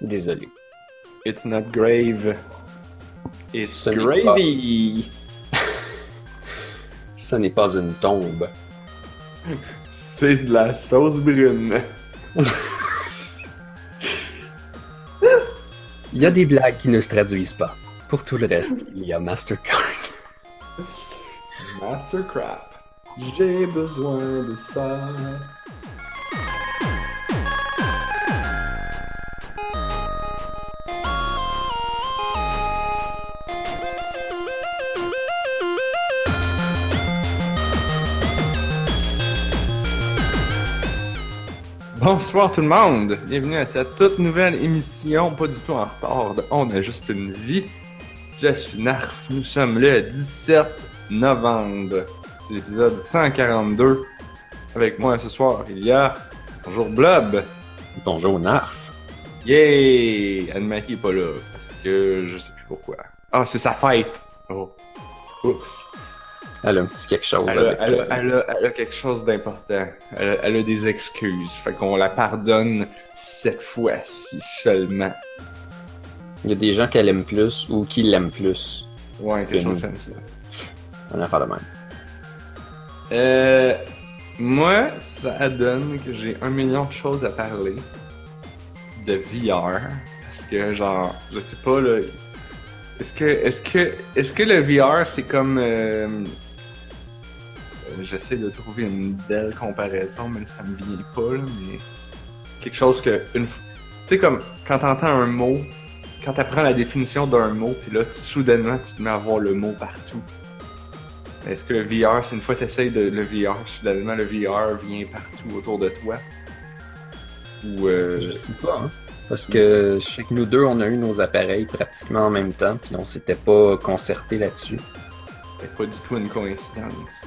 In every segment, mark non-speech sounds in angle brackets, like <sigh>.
Désolé. It's not grave. It's Ce gravy. <laughs> Ce n'est pas une tombe. C'est de la sauce brune. Il y a des blagues qui ne se traduisent pas. Pour tout le reste, il y a Mastercard. Mastercrap. J'ai besoin de ça. Bonsoir tout le monde, bienvenue à cette toute nouvelle émission, pas du tout en retard, de On a juste une vie. Je suis Narf, nous sommes le 17 novembre, c'est l'épisode 142. Avec moi ce soir, il y a Bonjour Blob, Bonjour Narf. yay! Anne-Marie est pas là, parce que je sais plus pourquoi. Ah, c'est sa fête! Oh, oups. Elle a un petit quelque chose Elle a, avec. elle a- elle a- elle a quelque chose d'important. Elle, a- des excuses. Fait qu'on la pardonne cette fois-ci seulement. Il y a des gens qu'elle aime plus ou qui l'aiment plus. Ouais, quelque Que chose comme ça. On a affaire de même. Euh, moi, ça donne que j'ai un million de choses à parler de VR. Parce que, genre, je sais pas, là. Est-ce que, est-ce que, est-ce que le VR, c'est comme. euh, J'essaie de trouver une belle comparaison, mais ça me vient pas, là, mais. Quelque chose que. Une... f- Tu sais, comme quand t'entends un mot, quand t'apprends la définition d'un mot, puis là, tu- soudainement, tu te mets à voir le mot partout. Est-ce que le VR, c'est une fois que tu essayes de, le VR, soudainement le VR vient partout autour de toi? Ou euh, Je sais pas, hein. Parce que je sais que nous deux, on a eu nos appareils pratiquement en même temps, puis on s'était pas concerté là-dessus. c'était pas du tout une coïncidence?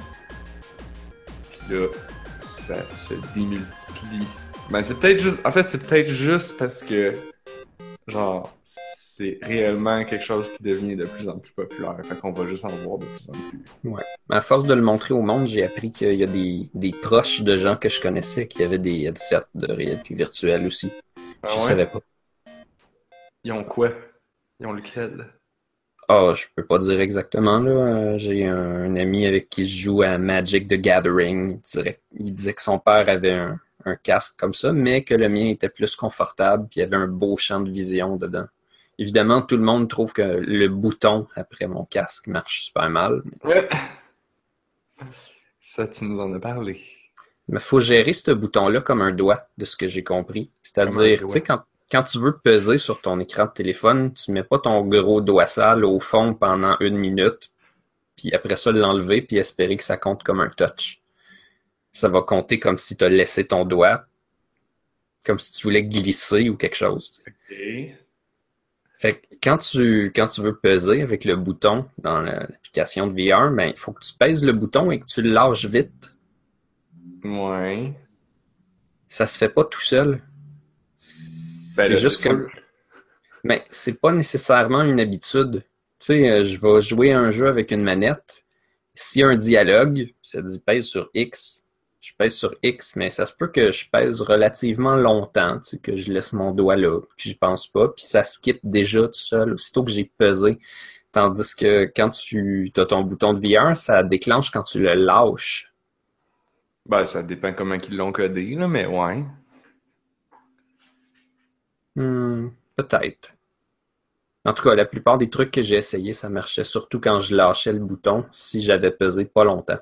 Là, ça se démultiplie. Ben, c'est peut-être juste. En fait, c'est peut-être juste parce que. Genre, c'est réellement quelque chose qui devient de plus en plus populaire. Fait qu'on va juste en voir de plus en plus. À force de le montrer au monde, j'ai appris qu'il y a des, des proches de gens que je connaissais qui avaient des headsets de réalité virtuelle aussi. Ah je ouais? savais pas. Ils ont quoi? Ils ont lequel? Ah, je peux pas dire exactement, là. Euh, J'ai un, ami avec qui je joue à Magic the Gathering. Il, dirait- il disait que son père avait un, un casque comme ça, mais que le mien était plus confortable, puis il y avait un beau champ de vision dedans. Évidemment, tout le monde trouve que le bouton après mon casque marche super mal. <laughs> Ça, tu nous en as parlé. Mais faut gérer ce bouton-là comme un doigt, de ce que j'ai compris. C'est-à-dire, tu sais, quand, quand tu veux peser sur ton écran de téléphone, tu mets pas ton gros doigt sale au fond pendant une minute, puis après ça l'enlever, puis espérer que ça compte comme un touch. Ça va compter comme si tu as laissé ton doigt, comme si tu voulais glisser ou quelque chose. tu sais. Ok. Fait que quand tu, quand tu veux peser avec le bouton dans la- l'application de VR, ben, il faut que tu pèses le bouton et que tu le lâches vite. Ouais. Ça se fait pas tout seul. Ben c'est juste que. Mais c'est pas nécessairement une habitude. Tu sais, euh, je vais jouer à un jeu avec une manette. S'il y a un dialogue, ça dit pèse sur X, je pèse sur X, mais ça se peut que je pèse relativement longtemps, tu sais, que je laisse mon doigt là, que j'y pense pas, puis ça skip déjà tout seul, aussitôt que j'ai pesé. Tandis que quand tu as ton bouton de VR, ça déclenche quand tu le lâches. Ben, ça dépend comment ils l'ont codé, là, mais ouais. Hmm, peut-être. En tout cas, la plupart des trucs que j'ai essayé, ça marchait surtout quand je lâchais le bouton si j'avais pesé pas longtemps.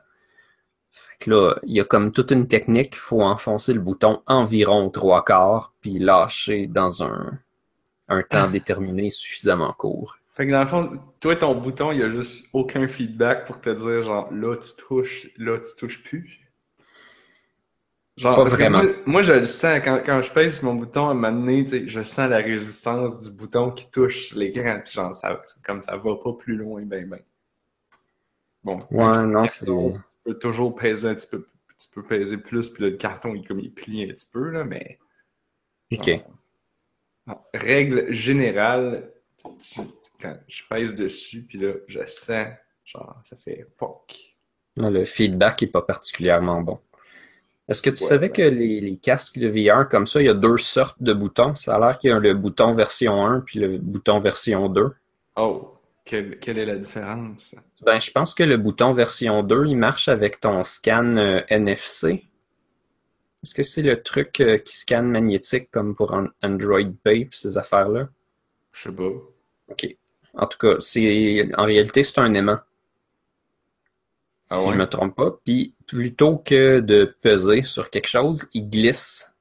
Fait que là, il y a comme toute une technique, il faut enfoncer le bouton environ trois quarts, puis lâcher dans un, un temps déterminé suffisamment court. Fait que dans le fond, toi, ton bouton, il y a juste aucun feedback pour te dire, genre, là, tu touches, là, tu touches plus. Genre, Pas parce que vraiment. moi, moi, je le sens, quand, quand je pèse mon bouton, à un moment donné, je sens la résistance du bouton qui touche l'écran, puis genre, ça, comme ça va pas plus loin, ben, ben. Bon. Ouais, non, c'est- Tu peux toujours peser un petit peu, tu peux peser plus, puis là, le carton, il, comme, il plie un petit peu, là, mais... Ok. Genre, Règle générale, tu- quand je pèse dessus, puis là, je sens, genre, ça fait POC. Non, le feedback est pas particulièrement bon. Est-ce que tu Ouais, savais ben. que les, les casques de VR comme ça, il y a deux sortes de boutons? Ça a l'air qu'il y a le bouton version 1 puis le bouton version 2. Oh, quelle, quelle est la différence? Ben, je pense que le bouton version 2, il marche avec ton scan euh, NFC. Est-ce que c'est le truc euh, qui scanne magnétique comme pour un Android Pay ces affaires-là? Je sais pas. OK. En tout cas, c'est en réalité, c'est un aimant. Ah si ouais? je me trompe pas. Puis plutôt que de peser sur quelque chose, il glisse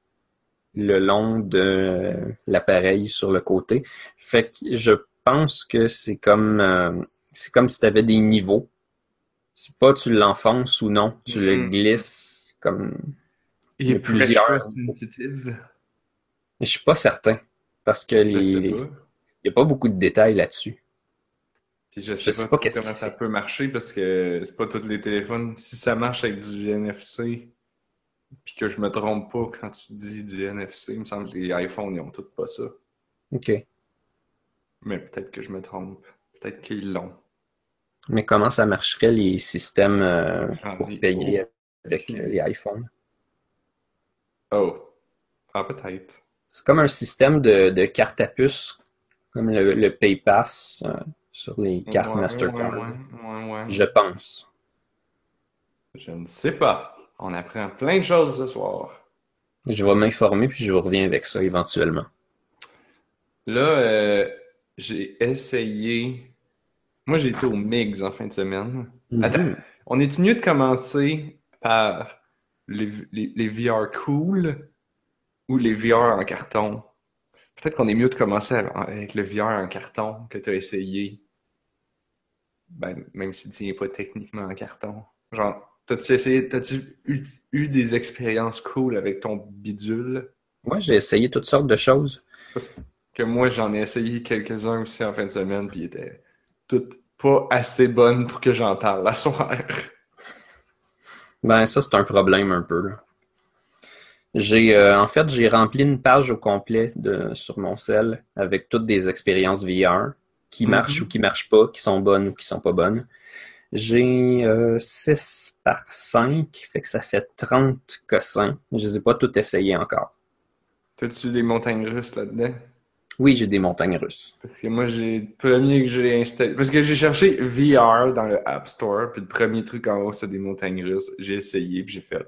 le long de l'appareil sur le côté. Fait que je pense que c'est comme euh, c'est comme si tu avais des niveaux. C'est pas tu l'enfonces ou non, tu le Mhm. glisses comme. Il y a plusieurs. Je suis pas certain parce que les, il n'y a pas beaucoup de détails là-dessus. Puis je sais, sais pas, pas trop qu'est-ce comment ça peut marcher parce que c'est pas tous les téléphones. Si ça marche avec du NFC, puis que je me trompe pas quand tu dis du NFC, il me semble que les iPhones, ils ont tous pas ça. OK. Mais peut-être que je me trompe. Peut-être qu'ils l'ont. Mais comment ça marcherait les systèmes euh, pour payer avec euh, les iPhones? Oh. Ah, peut-être. C'est comme un système de, de carte à puce, comme le, le PayPass euh, sur les cartes Ouais, Mastercard. ouais, ouais, ouais, ouais. Je pense. Je ne sais pas. On apprend plein de choses ce soir. Je vais m'informer puis je vous reviens avec ça éventuellement. Là, euh, j'ai essayé. Moi, j'ai été au MIGS en fin de semaine. Attends, Mhm. on est mieux de commencer par les, les, les VR cool ou les VR en carton? Peut-être qu'on est mieux de commencer avec le VR en carton que tu as essayé. Ben, même si tu n'es pas techniquement en carton. Genre, t'as-tu essayé, t'as-tu eu, eu des expériences cool avec ton bidule? Moi, j'ai essayé toutes sortes de choses. Parce que moi, j'en ai essayé quelques-uns aussi en fin de semaine, puis ils étaient toutes pas assez bonnes pour que j'en parle à soir. Ben, ça, c'est un problème un peu. là. J'ai, euh, en fait, j'ai rempli une page au complet de, sur mon cell avec toutes des expériences VR qui Mhm. marchent ou qui marchent pas, qui sont bonnes ou qui sont pas bonnes. J'ai euh, 6 par 5, fait que ça fait 30 cossins. Je les ai pas toutes essayées encore. T'as-tu des montagnes russes là-dedans? Oui, j'ai des montagnes russes. Parce que moi, j'ai le premier que j'ai installé. Parce que j'ai cherché VR dans le App Store, puis le premier truc en haut, c'est des montagnes russes. J'ai essayé, puis j'ai fait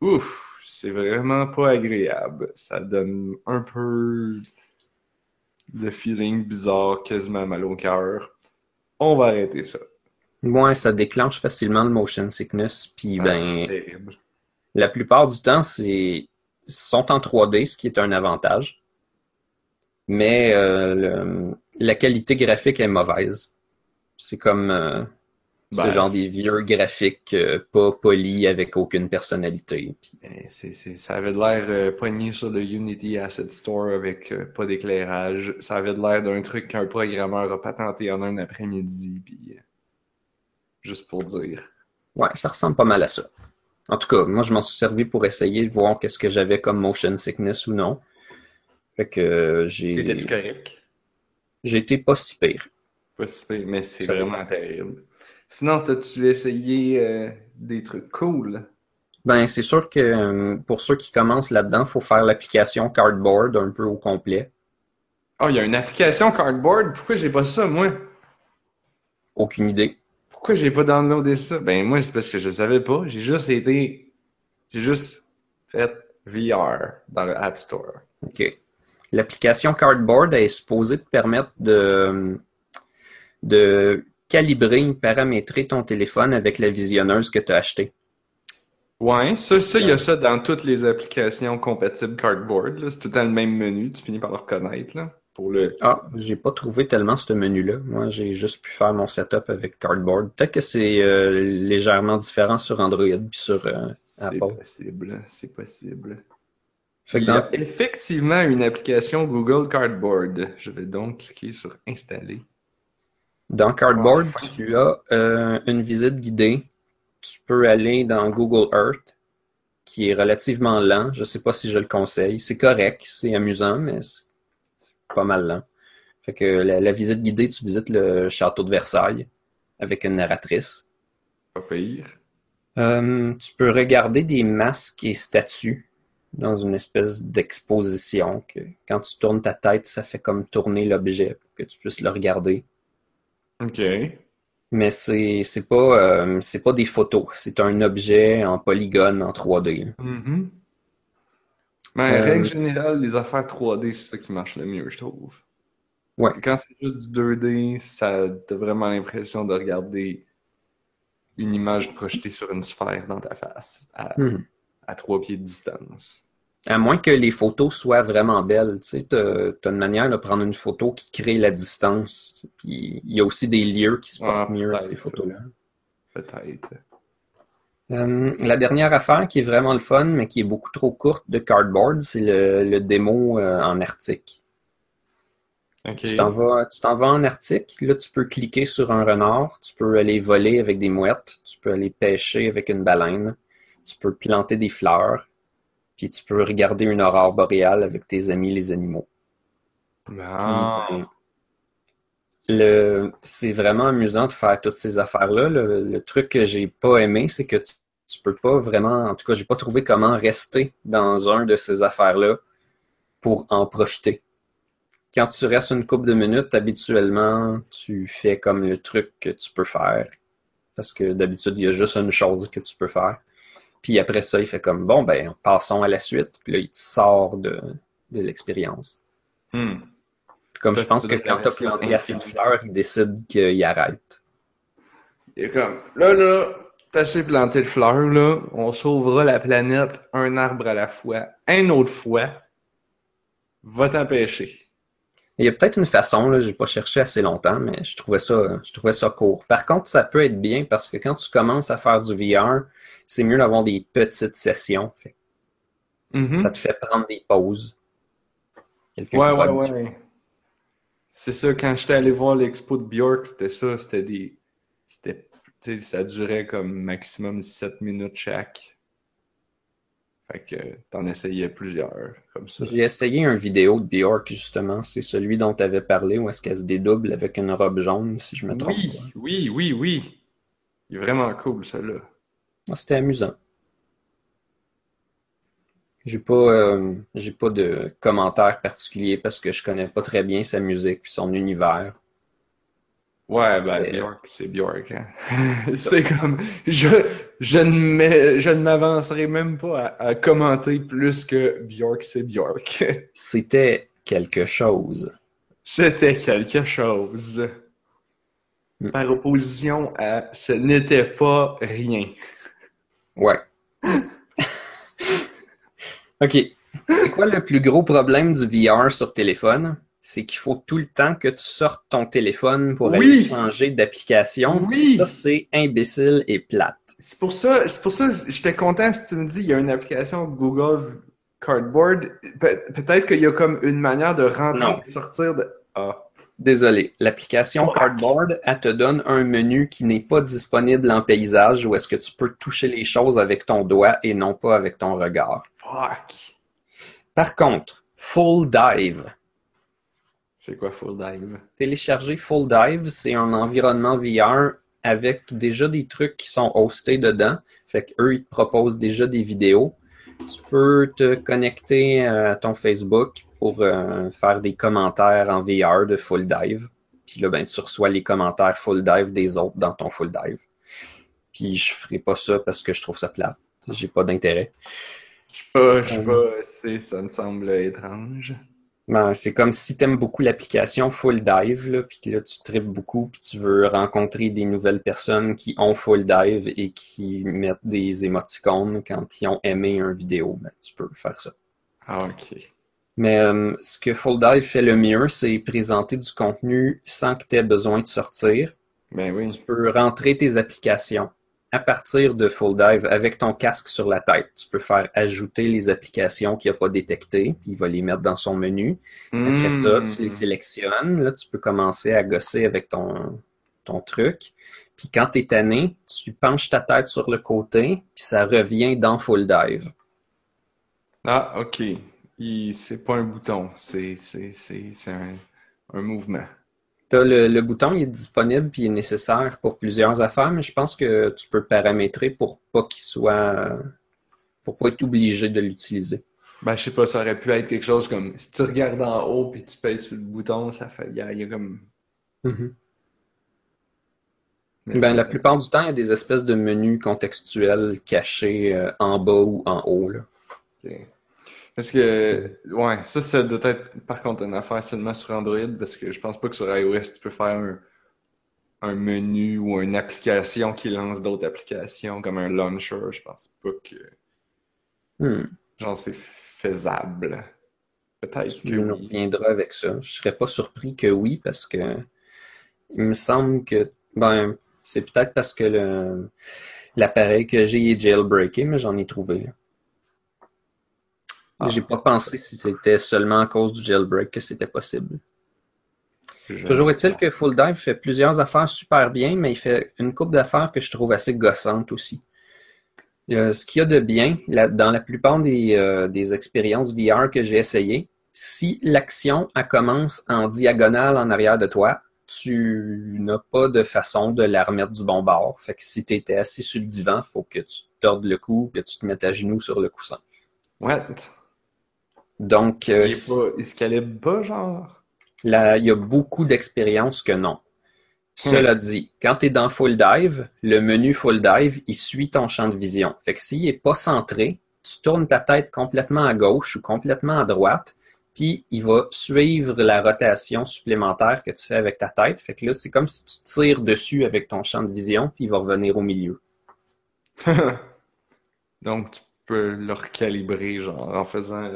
Ouf, c'est vraiment pas agréable. Ça donne un peu de feeling bizarre, quasiment mal au cœur. On va arrêter ça. Moi, ça déclenche facilement le motion sickness, puis Ah, ben, c'est terrible. La plupart du temps, c'est sont en 3D, ce qui est un avantage. Mais euh, le- la qualité graphique est mauvaise. C'est comme euh, Ben, ce genre des vieux graphiques euh, pas polis avec aucune personnalité. Puis, c'est, c'est- ça avait de l'air euh, pogné sur le Unity Asset Store avec euh, pas d'éclairage. Ça avait de l'air d'un truc qu'un programmeur a patenté en un après-midi, puis euh, juste pour dire. ouais, ça ressemble pas mal à ça. En tout cas, moi, je m'en suis servi pour essayer de voir qu'est-ce que j'avais comme motion sickness ou non. Fait que euh, j'ai T'étais-tu correct? j'ai été pas si pire. Pas si pire, mais c'est vraiment terrible. Sinon, t'as-tu essayé euh, des trucs cool? Ben, c'est sûr que euh, pour ceux qui commencent là-dedans, il faut faire l'application Cardboard un peu au complet. Oh, il y a une application Cardboard? Pourquoi j'ai pas ça, moi? Aucune idée. Pourquoi j'ai pas downloadé ça? Ben, moi, c'est parce que je savais pas. J'ai juste été. J'ai juste fait VR dans le App Store. OK. L'application Cardboard est supposée te permettre de, de calibrer, paramétrer ton téléphone avec la visionneuse que tu as achetée. Ouais, ça, ça, il y a ça dans toutes les applications compatibles Cardboard. C'est tout temps le même menu. Tu finis par le reconnaître, là. Pour le. Ah, j'ai pas trouvé tellement ce menu-là. Moi, j'ai juste pu faire mon setup avec Cardboard. Peut-être que c'est euh, légèrement différent sur Android puis sur euh, C'est Apple. possible. C'est possible. Fait que Il y a dans- effectivement une application Google Cardboard. Je vais donc cliquer sur Installer. Dans Cardboard, Enfin. tu as euh, une visite guidée. Tu peux aller dans Google Earth, qui est relativement lent. Je sais pas si je le conseille. C'est correct, c'est amusant, mais c'est pas mal lent. Fait que la, la visite guidée, tu visites le château de Versailles avec une narratrice. Pas pire. Euh, tu peux regarder des masques et statues dans une espèce d'exposition que quand tu tournes ta tête, ça fait comme tourner l'objet pour que tu puisses le regarder. Ok. Mais c'est c'est pas euh, c'est pas des photos, c'est un objet en polygone en 3D. là. Mhm. Mais Euh, en règle générale, les affaires 3D, c'est ça qui marche le mieux, je trouve. Ouais. Quand c'est juste du 2D, ça t'as vraiment l'impression de regarder une image projetée sur une sphère dans ta face à, Mhm. à trois pieds de distance. À moins que les photos soient vraiment belles, tu sais, t'as, t'as une manière de prendre une photo qui crée la distance. Puis il y a aussi des lieux qui se portent Ah, mieux à ces photos-là. Peut-être. Euh, la dernière affaire qui est vraiment le fun, mais qui est beaucoup trop courte de Cardboard, c'est le, le démo euh, en Arctique. Tu t'en vas, tu t'en vas en Arctique, là tu peux cliquer sur un renard, tu peux aller voler avec des mouettes, tu peux aller pêcher avec une baleine, tu peux planter des fleurs, puis tu peux regarder une aurore boréale avec tes amis les animaux. Ah. Puis, ben, le, c'est vraiment amusant de faire toutes ces affaires-là. Le, le truc que j'ai pas aimé, c'est que tu, tu peux pas vraiment, en tout cas, j'ai pas trouvé comment rester dans un de ces affaires-là pour en profiter. Quand tu restes une couple de minutes, habituellement, tu fais comme le truc que tu peux faire. Parce que d'habitude, il y a juste une chose que tu peux faire. Puis après ça, il fait comme, bon, ben, passons à la suite. Puis là, il te sort de, de l'expérience. Hmm. Comme je pense que quand t'as planté assez de fleurs, il décide qu'il arrête. Il est comme, là, là, t'as assez planté de fleurs, là, on sauvera la planète un arbre à la fois, un autre fois, va t'en pêcher. Il y a peut-être une façon, là, j'ai pas cherché assez longtemps, mais je trouvais ça, je trouvais ça court. Par contre, ça peut être bien parce que quand tu commences à faire du VR, c'est mieux d'avoir des petites sessions. Fait Mhm. Ça te fait prendre des pauses. Quelqu'un Ouais, ouais, ouais. C'est ça, quand j'étais allé voir l'expo de Björk, c'était ça, c'était des... C'était... Ça durait comme maximum 7 minutes chaque. Fait que t'en essayais plusieurs, comme ça. J'ai essayé une vidéo de Bjork, justement. C'est celui dont tu avais parlé, où est-ce qu'elle se dédouble avec une robe jaune, si je me trompe Oui, oui, oui, oui. Il est vraiment cool, celui-là. Ah, C'était amusant. J'ai pas, euh, j'ai pas de commentaires particuliers parce que je connais pas très bien sa musique puis son univers. Ouais, ben, Mais- Björk, c'est Björk, hein. <laughs> C'est comme, je, je ne m'ai- je ne m'avancerai même pas à, à commenter plus que Björk, c'est Björk. <laughs> C'était quelque chose. C'était quelque chose. Mm. Par opposition à ce n'était pas rien. Ouais. <laughs> OK. C'est quoi le plus gros problème du VR sur téléphone? C'est qu'il faut tout le temps que tu sortes ton téléphone pour aller Oui! changer d'application. Oui! Ça, c'est imbécile et plate. C'est pour ça, c'est pour ça, j'étais content si tu me dis, il y a une application Google Cardboard. Pe- Peut-être qu'il y a comme une manière de rentrer et sortir de. Ah. Désolé, l'application. Cardboard, elle te donne un menu qui n'est pas disponible en paysage où est-ce que tu peux toucher les choses avec ton doigt et non pas avec ton regard. Fuck. Par contre, Full Dive. C'est quoi Full Dive? Télécharger Full Dive, c'est un environnement VR avec déjà des trucs qui sont hostés dedans. Fait qu'eux, ils te proposent déjà des vidéos. Tu peux te connecter à ton Facebook pour euh, faire des commentaires en VR de Full Dive. Puis là, ben, tu reçois les commentaires Full Dive des autres dans ton Full Dive. Puis je ferai pas ça parce que je trouve ça plate. J'ai pas d'intérêt. Je sais pas, je sais pas, c'est, ça me semble étrange. Ben, c'est comme si tu aimes beaucoup l'application Full Dive, là, puis que là, tu tripes beaucoup, puis tu veux rencontrer des nouvelles personnes qui ont Full Dive et qui mettent des émoticônes quand ils ont aimé une vidéo. Ben, tu peux faire ça. Ah, ok. Mais euh, ce que Full Dive fait le mieux, c'est présenter du contenu sans que tu aies besoin de sortir. Ben oui. Tu peux rentrer tes applications à partir de Full Dive avec ton casque sur la tête. Tu peux faire ajouter les applications qu'il n'a pas détectées, puis il va les mettre dans son menu. Après ça, tu les sélectionnes. Là, tu peux commencer à gosser avec ton, ton truc. Puis quand tu es tanné, tu penches ta tête sur le côté, puis ça revient dans Full Dive. Ah, ok. C'est pas un bouton, c'est, un, un mouvement. Le, le bouton, il est disponible puis il est nécessaire pour plusieurs affaires, mais je pense que tu peux paramétrer pour pas qu'il soit. pour pas être obligé de l'utiliser. Ben, je sais pas, ça aurait pu être quelque chose comme si tu regardes en haut puis tu pèses sur le bouton, ça fait. Il y a, il y a comme. Mhm. Mais Ben, la plupart du temps, il y a des espèces de menus contextuels cachés euh, en bas ou en haut. Là. Parce que, ouais, ça, ça doit être par contre une affaire seulement sur Android parce que je pense pas que sur iOS tu peux faire un, un menu ou une application qui lance d'autres applications comme un launcher. Je pense pas que, Hmm. genre, c'est faisable. Peut-être que nous oui. reviendras avec ça. Je serais pas surpris que oui, parce que il me semble que ben c'est peut-être parce que le l'appareil que j'ai est jailbreaké, mais j'en ai trouvé. Ah. J'ai pas pensé si c'était seulement à cause du jailbreak que c'était possible. Je Toujours est-il que Full Dive fait plusieurs affaires super bien, mais il fait une coupe d'affaires que je trouve assez gossante aussi. Euh, ce qu'il y a de bien, la- dans la plupart des, euh, des expériences VR que j'ai essayées, si l'action commence en diagonale en arrière de toi, tu n'as pas de façon de la remettre du bon bord. Fait que si tu étais assis sur le divan, il faut que tu te tordes le cou, que tu te mettes à genoux sur le coussin. What? Donc, euh, Il, est si- pas, il se calibre pas, genre? Là, il y a beaucoup d'expériences que non. Cela dit, quand tu es dans Full Dive, le menu Full Dive, il suit ton champ de vision. Fait que s'il n'est pas centré, tu tournes ta tête complètement à gauche ou complètement à droite, puis il va suivre la rotation supplémentaire que tu fais avec ta tête. Fait que là, c'est comme si tu tires dessus avec ton champ de vision, puis il va revenir au milieu. <laughs> Donc, tu peux le recalibrer, genre, en faisant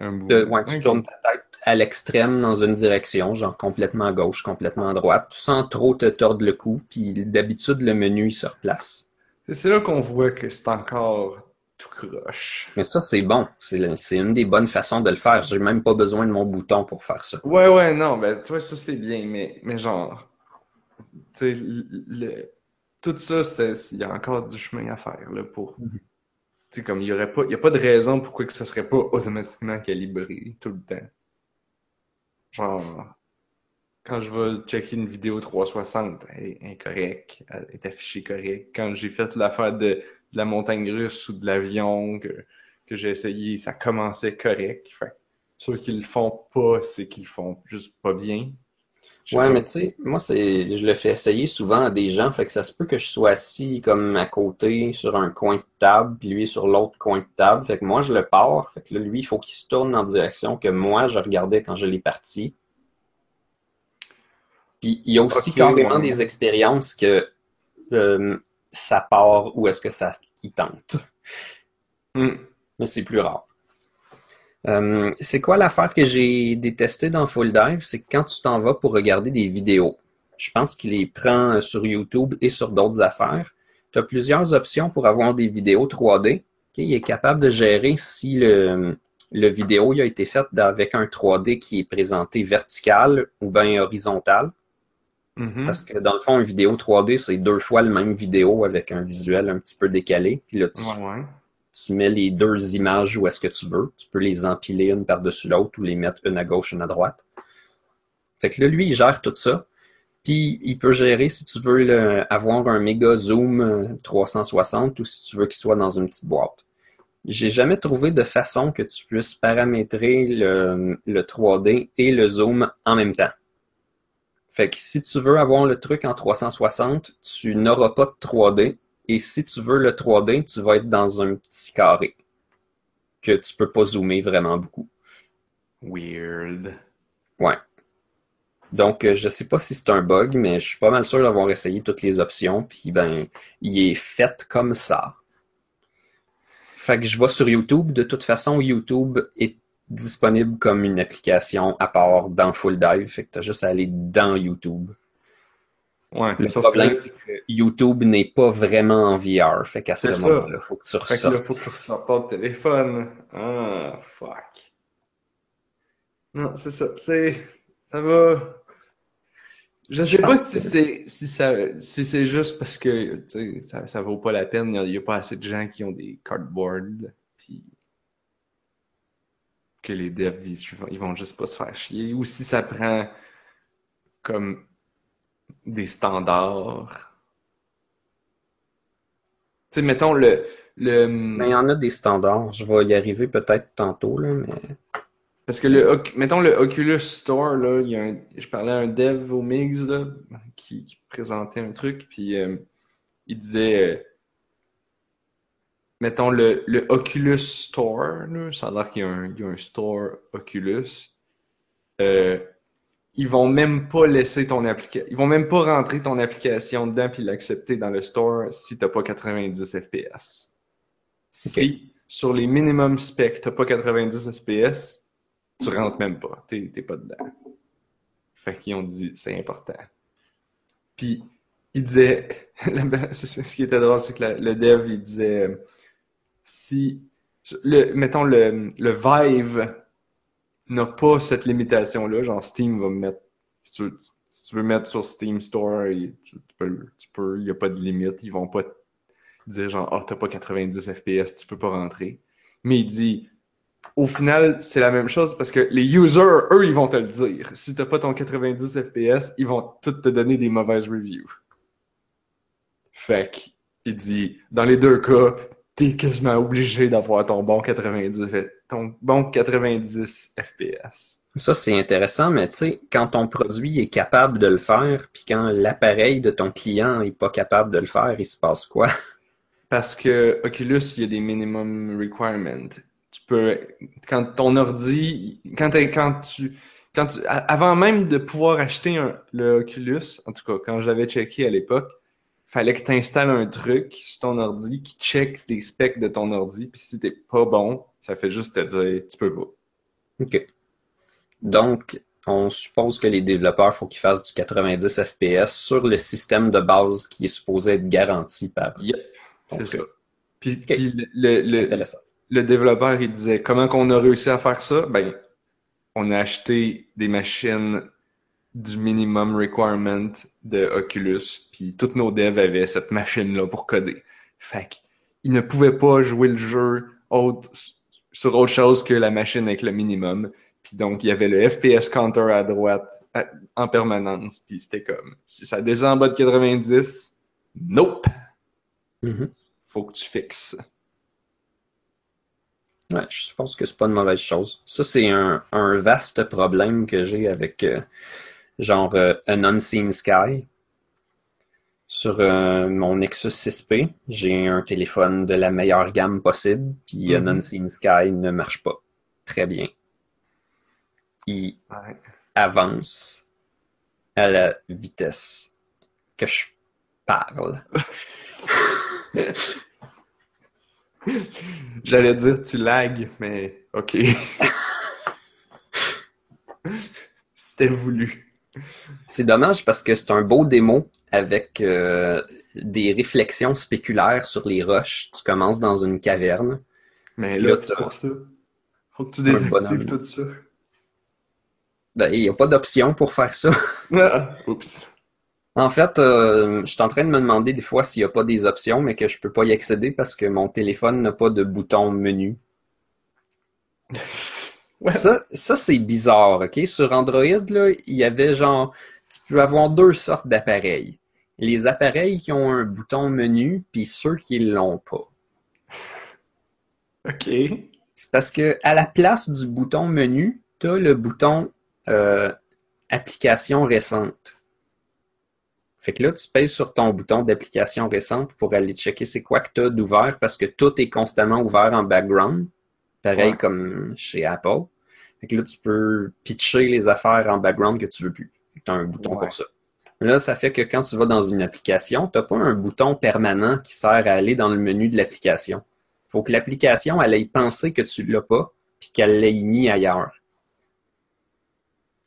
un bout. De- ouais, tu tournes ta tête à l'extrême dans une direction, genre complètement à gauche, complètement à droite, sans trop te tordre le cou, puis d'habitude, le menu, il se replace. C'est- là qu'on voit que c'est encore tout croche. Mais ça, c'est bon. C'est une des bonnes façons de le faire. J'ai même pas besoin de mon bouton pour faire ça. Ouais, ouais, non, ben, tu vois, ça c'est bien, mais, mais genre, tu sais, le, le- tout ça, il y a encore du chemin à faire, là, pour, Mhm. Sais, comme, il y aurait pas, y a pas de raison pourquoi que ça serait pas automatiquement calibré tout le temps. Genre, quand je vais checker une vidéo 360, elle est incorrecte, elle est affichée correcte. Quand j'ai fait l'affaire de, de la montagne russe ou de l'avion que, que j'ai essayé, ça commençait correct. Fait ceux qui le font pas, c'est qu'ils le font juste pas bien. Sais Ouais, mais tu sais, moi, c'est, je le fais essayer souvent à des gens, fait que ça se peut que je sois assis comme à côté sur un coin de table, puis lui sur l'autre coin de table. Fait que moi, je le pars. Fait que là, lui, il faut qu'il se tourne en direction que moi, je regardais quand je l'ai parti. Puis il y a aussi Ok, carrément ouais. des expériences que euh, ça part ou est-ce que ça y tente. Hmm. mais c'est plus rare. Euh, c'est quoi l'affaire que j'ai détesté dans Full Dive? C'est que quand tu t'en vas pour regarder des vidéos, je pense qu'il les prend euh, sur YouTube et sur d'autres affaires. Tu as plusieurs options pour avoir des vidéos 3D. Ok, Il est capable de gérer si le, le vidéo il a été fait avec un 3D qui est présenté vertical ou bien horizontal. Mhm. Parce que dans le fond, une vidéo 3D, c'est deux fois le même vidéo avec un visuel un petit peu décalé. Puis là, tu, Ouais, ouais. Tu mets les deux images où est-ce que tu veux. Tu peux les empiler une par-dessus l'autre ou les mettre une à gauche, une à droite. Fait que là, lui, il gère tout ça. Puis il peut gérer si tu veux avoir un méga zoom euh, 360 ou si tu veux qu'il soit dans une petite boîte. J'ai jamais trouvé de façon que tu puisses paramétrer le, le 3D et le zoom en même temps. Fait que si tu veux avoir le truc en 360, tu n'auras pas de 3D. Et si tu veux le 3D, tu vas être dans un petit carré que tu peux pas zoomer vraiment beaucoup. Weird. Ouais. Donc, euh, je sais pas si c'est un bug, mais je suis pas mal sûr d'avoir essayé toutes les options, puis ben, il est fait comme ça. Fait que je vais sur YouTube. De toute façon, YouTube est disponible comme une application à part dans Full Dive. Fait que t'as juste à aller dans YouTube. Ouais, Le sauf problème, c'est que YouTube n'est pas vraiment en VR. Fait qu'à ce moment-là, faut que tu fait que là, ressortes. faut que tu ressortes ton téléphone. Ah, fuck. Non, c'est ça. C'est. Ça va. Je sais pas si c'est si ça si c'est juste parce que ça, ça vaut pas la peine. Il y a, il pas assez de gens qui ont des cardboards. Puis que les devs ils, ils vont juste pas se faire chier. Ou si ça prend comme des standards. Tu sais, mettons le. le... Mais il y en a des standards. Je vais y arriver peut-être tantôt, là, mais. Parce que le, mettons le Oculus Store, là, il y a un- je parlais à un dev au Mix là, qui, qui présentait un truc, puis euh, il disait, euh, mettons le, le Oculus Store, là, ça a l'air qu'il y a un, il y a un store Oculus. Euh, ils vont même pas laisser ton application, ils vont même pas rentrer ton application dedans puis l'accepter dans le store si t'as pas 90 FPS. Si sur les minimum specs t'as pas 90 FPS, tu rentres même pas. T'es pas dedans. Fait qu'ils ont dit, c'est important. Puis, il disait, <laughs> ce qui était drôle, c'est que la- le dev, il disait, si, le, mettons, le, le Vive n'a pas cette limitation-là, genre Steam va mettre, si tu, veux- mettre sur Steam Store, tu, peux, tu peux, il n'y a pas de limite, ils vont pas te dire genre, ah, t'as pas 90 FPS, tu peux pas rentrer. Mais il dit, au final, c'est la même chose parce que les users, eux, ils vont te le dire. Si t'as pas ton 90 FPS, ils vont tous te donner des mauvaises reviews. Fait que, il dit, dans les deux cas, t'es quasiment obligé d'avoir ton bon 90, Ton bon 90 FPS. Ça, c'est intéressant, mais tu sais, quand ton produit est capable de le faire, puis quand l'appareil de ton client est pas capable de le faire, il se passe quoi? <laughs> Parce que Oculus, il y a des minimum requirements. Tu peux, quand ton ordi, quand, tu, quand tu, avant même de pouvoir acheter un, le Oculus, en tout cas, quand j'avais checké à l'époque, fallait que tu installes un truc sur ton ordi qui check tes specs de ton ordi, puis si t'es pas bon, ça fait juste te dire, tu peux pas. OK. Donc, on suppose que les développeurs, faut qu'ils fassent du 90 FPS sur le système de base qui est supposé être garanti par. Yep, c'est ça. Puis, le, le, le développeur, il disait comment qu'on a réussi à faire ça? Ben, on a acheté des machines du minimum requirement de Oculus, puis tous nos devs avaient cette machine-là pour coder. Fait qu'ils ne pouvaient pas jouer le jeu autre, sur autre chose que la machine avec le minimum. Puis donc, il y avait le FPS counter à droite à- en permanence. Puis c'était comme, si ça descend en bas de 90, nope, Mhm. faut que tu fixes. Ouais, je suppose que c'est pas une mauvaise chose. Ça, c'est un, un vaste problème que j'ai avec euh, genre euh, un Unseen Sky. Sur euh, mon Nexus 6P, j'ai un téléphone de la meilleure gamme possible, puis un Mhm. Unseen Sky ne marche pas très bien. Il Ouais. avance à la vitesse que je parle. <laughs> J'allais dire tu lags, mais ok. <laughs> C'était voulu. C'est dommage parce que c'est un beau démo avec euh, des réflexions spéculaires sur les roches. Tu commences dans une caverne. Mais là, t'as- pour ça. Faut que tu désactives tout ça. Ben, il n'y a pas d'option pour faire ça. <laughs> Ah, oups. En fait, euh, je suis en train de me demander des fois s'il n'y a pas des options, mais que je peux pas y accéder parce que mon téléphone n'a pas de bouton menu. <laughs> Ouais. Ça, ça c'est bizarre, ok? Sur Android, là, il y avait genre, tu peux avoir deux sortes d'appareils. Les appareils qui ont un bouton menu, puis ceux qui l'ont pas. Ok. C'est parce que à la place du bouton menu, tu as le bouton euh, application récente. Fait que là, tu pèses sur ton bouton d'application récente pour aller checker c'est quoi que tu as d'ouvert parce que tout est constamment ouvert en background. Pareil Ouais. comme chez Apple. Fait que là, tu peux pitcher les affaires en background que tu veux plus. Tu as un bouton Ouais. pour ça. Là, ça fait que quand tu vas dans une application, tu n'as pas un bouton permanent qui sert à aller dans le menu de l'application. faut que l'application, elle ait pensé que tu l'as pas, puis qu'elle l'ait mis ailleurs.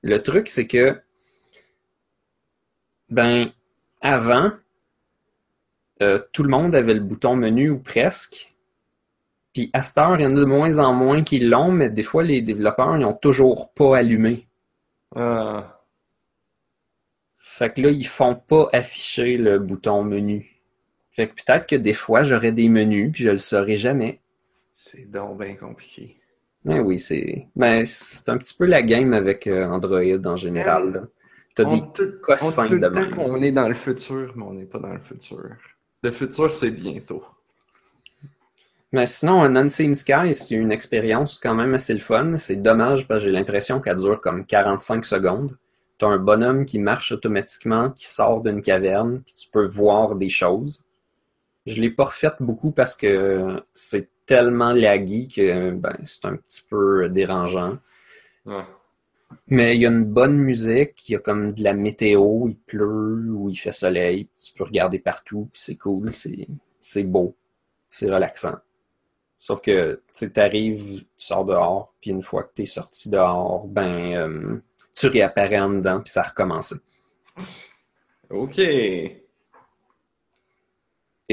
Le truc, c'est que, ben, avant, euh, tout le monde avait le bouton menu ou presque. Puis à cette heure, il y en a de moins en moins qui l'ont, mais des fois, les développeurs, ils ont toujours pas allumé. Ah. Fait que là, ils font pas afficher le bouton menu. Fait que peut-être que des fois, j'aurai des menus, puis je le saurai jamais. C'est donc bien compliqué. Ben oui, c'est ben, c'est un petit peu la game avec euh, Android en général. là. T'as On des on cossins de même. qu'on est dans le futur, mais on n'est pas dans le futur. Le futur, c'est bientôt. Mais sinon, un Unseen Sky, c'est une expérience quand même assez le fun. C'est dommage parce que j'ai l'impression qu'elle dure comme 45 secondes. T'as un bonhomme qui marche automatiquement, qui sort d'une caverne, puis tu peux voir des choses. Je l'ai pas refaite beaucoup parce que c'est tellement laggy que ben, c'est un petit peu dérangeant. Ouais. Mais il y a une bonne musique, il y a comme de la météo, il pleut ou il fait soleil, tu peux regarder partout, puis c'est cool, c'est beau, c'est relaxant. Sauf que tu sais, t'arrives, tu sors dehors, puis une fois que t'es sorti dehors, ben euh, tu réapparais en dedans, puis ça a recommencé. Ok.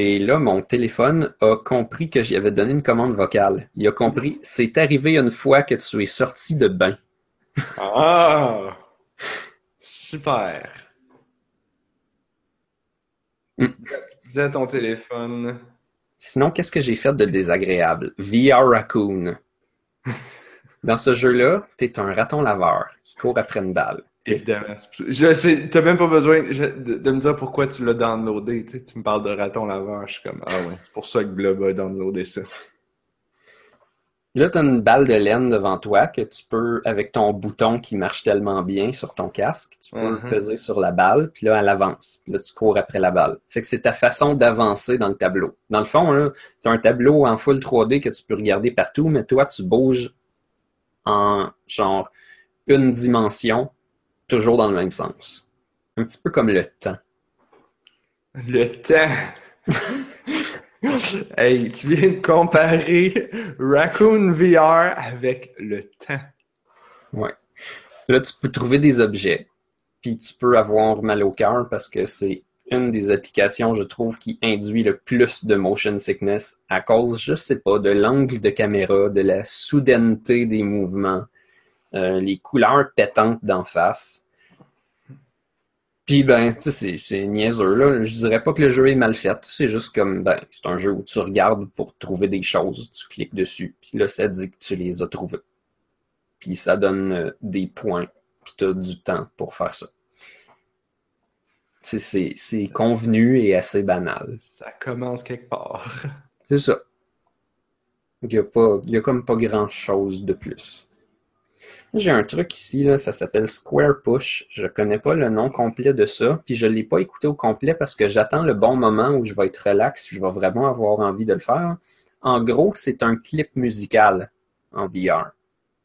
Et là, mon téléphone a compris que j'y avais donné une commande vocale. Il a compris, c'est arrivé une fois que tu es sorti de bain. Ah! Super. Mm. Dis à ton téléphone. Sinon, qu'est-ce que j'ai fait de désagréable? VR Raccoon. <laughs> Dans ce jeu-là, t'es un raton laveur qui court après une balle. Évidemment. Je sais, t'as même pas besoin de, de me dire pourquoi tu l'as downloadé. Tu sais, tu me parles de raton laveur. Je suis comme, ah ouais, c'est pour ça que Blob a downloadé ça. Là, t'as une balle de laine devant toi que tu peux, avec ton bouton qui marche tellement bien sur ton casque, tu peux Mhm. peser sur la balle, puis là, elle avance. Puis là, tu cours après la balle. Fait que c'est ta façon d'avancer dans le tableau. Dans le fond, là, t'as un tableau en full 3D que tu peux regarder partout, mais toi, tu bouges en genre une dimension, toujours dans le même sens. Un petit peu comme le temps. Le temps. <laughs> hey, tu viens de comparer Raccoon VR avec le temps. Ouais. Là, tu peux trouver des objets, puis tu peux avoir mal au cœur parce que c'est une des applications, je trouve, qui induit le plus de motion sickness à cause, je sais pas, de l'angle de caméra, de la soudaineté des mouvements, euh, les couleurs pétantes d'en face. Puis, ben, tu sais, c'est- niaiseux, là. Je dirais pas que le jeu est mal fait. C'est juste comme, ben, c'est un jeu où tu regardes pour trouver des choses, tu cliques dessus, puis là, ça dit que tu les as trouvées puis ça donne euh, des points, puis tu as du temps pour faire ça. C'est- C'est c'est convenu et assez banal. Ça commence quelque part. <laughs> C'est ça. Il n'y a, pas- il y a comme pas grand-chose de plus. J'ai un truc ici, là, ça s'appelle Square Push. Je connais pas le nom complet de ça, puis je l'ai pas écouté au complet parce que j'attends le bon moment où je vais être relax, je vais vraiment avoir envie de le faire. En gros, c'est un clip musical en VR.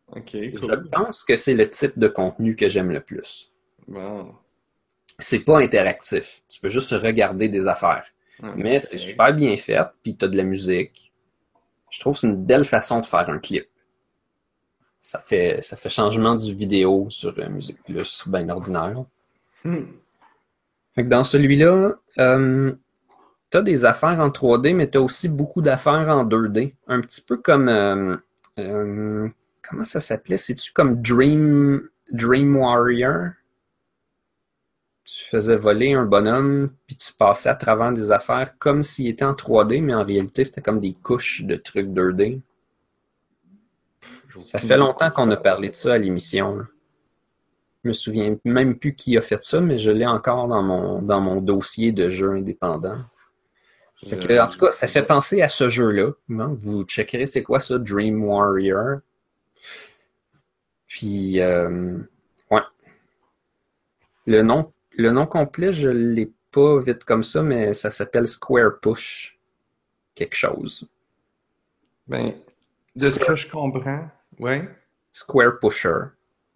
Ok, Je pense que c'est le type de contenu que j'aime le plus. Bon. C'est pas interactif. Tu peux juste regarder des affaires. Ouais, Mais c'est super bien fait, puis t'as de la musique. Je trouve que c'est une belle façon de faire un clip. Ça fait, ça fait changement du vidéo sur euh, Musique Plus, bien ordinaire. Hmm. Fait que dans celui-là, euh, t'as des affaires en 3D, mais t'as aussi beaucoup d'affaires en 2D. Un petit peu comme... euh, euh, comment ça s'appelait? C'est-tu comme Dream, Dream Warrior? Tu faisais voler un bonhomme, puis tu passais à travers des affaires comme s'il était en 3D, mais en réalité, c'était comme des couches de trucs 2D. J'ai Ça fait longtemps qu'on a parlé de ça à l'émission. Je me souviens même plus qui a fait ça, mais je l'ai encore dans mon, dans mon dossier de jeux indépendants. Fait que, en tout cas, ça fait penser à ce jeu-là. Vous checkerez c'est quoi ça, Dream Warrior. Puis, euh, ouais. Le nom, le nom complet, je l'ai pas vite comme ça, mais ça s'appelle Square Push. Quelque chose. Ben, de ce que je comprends, ouais. Square Pusher.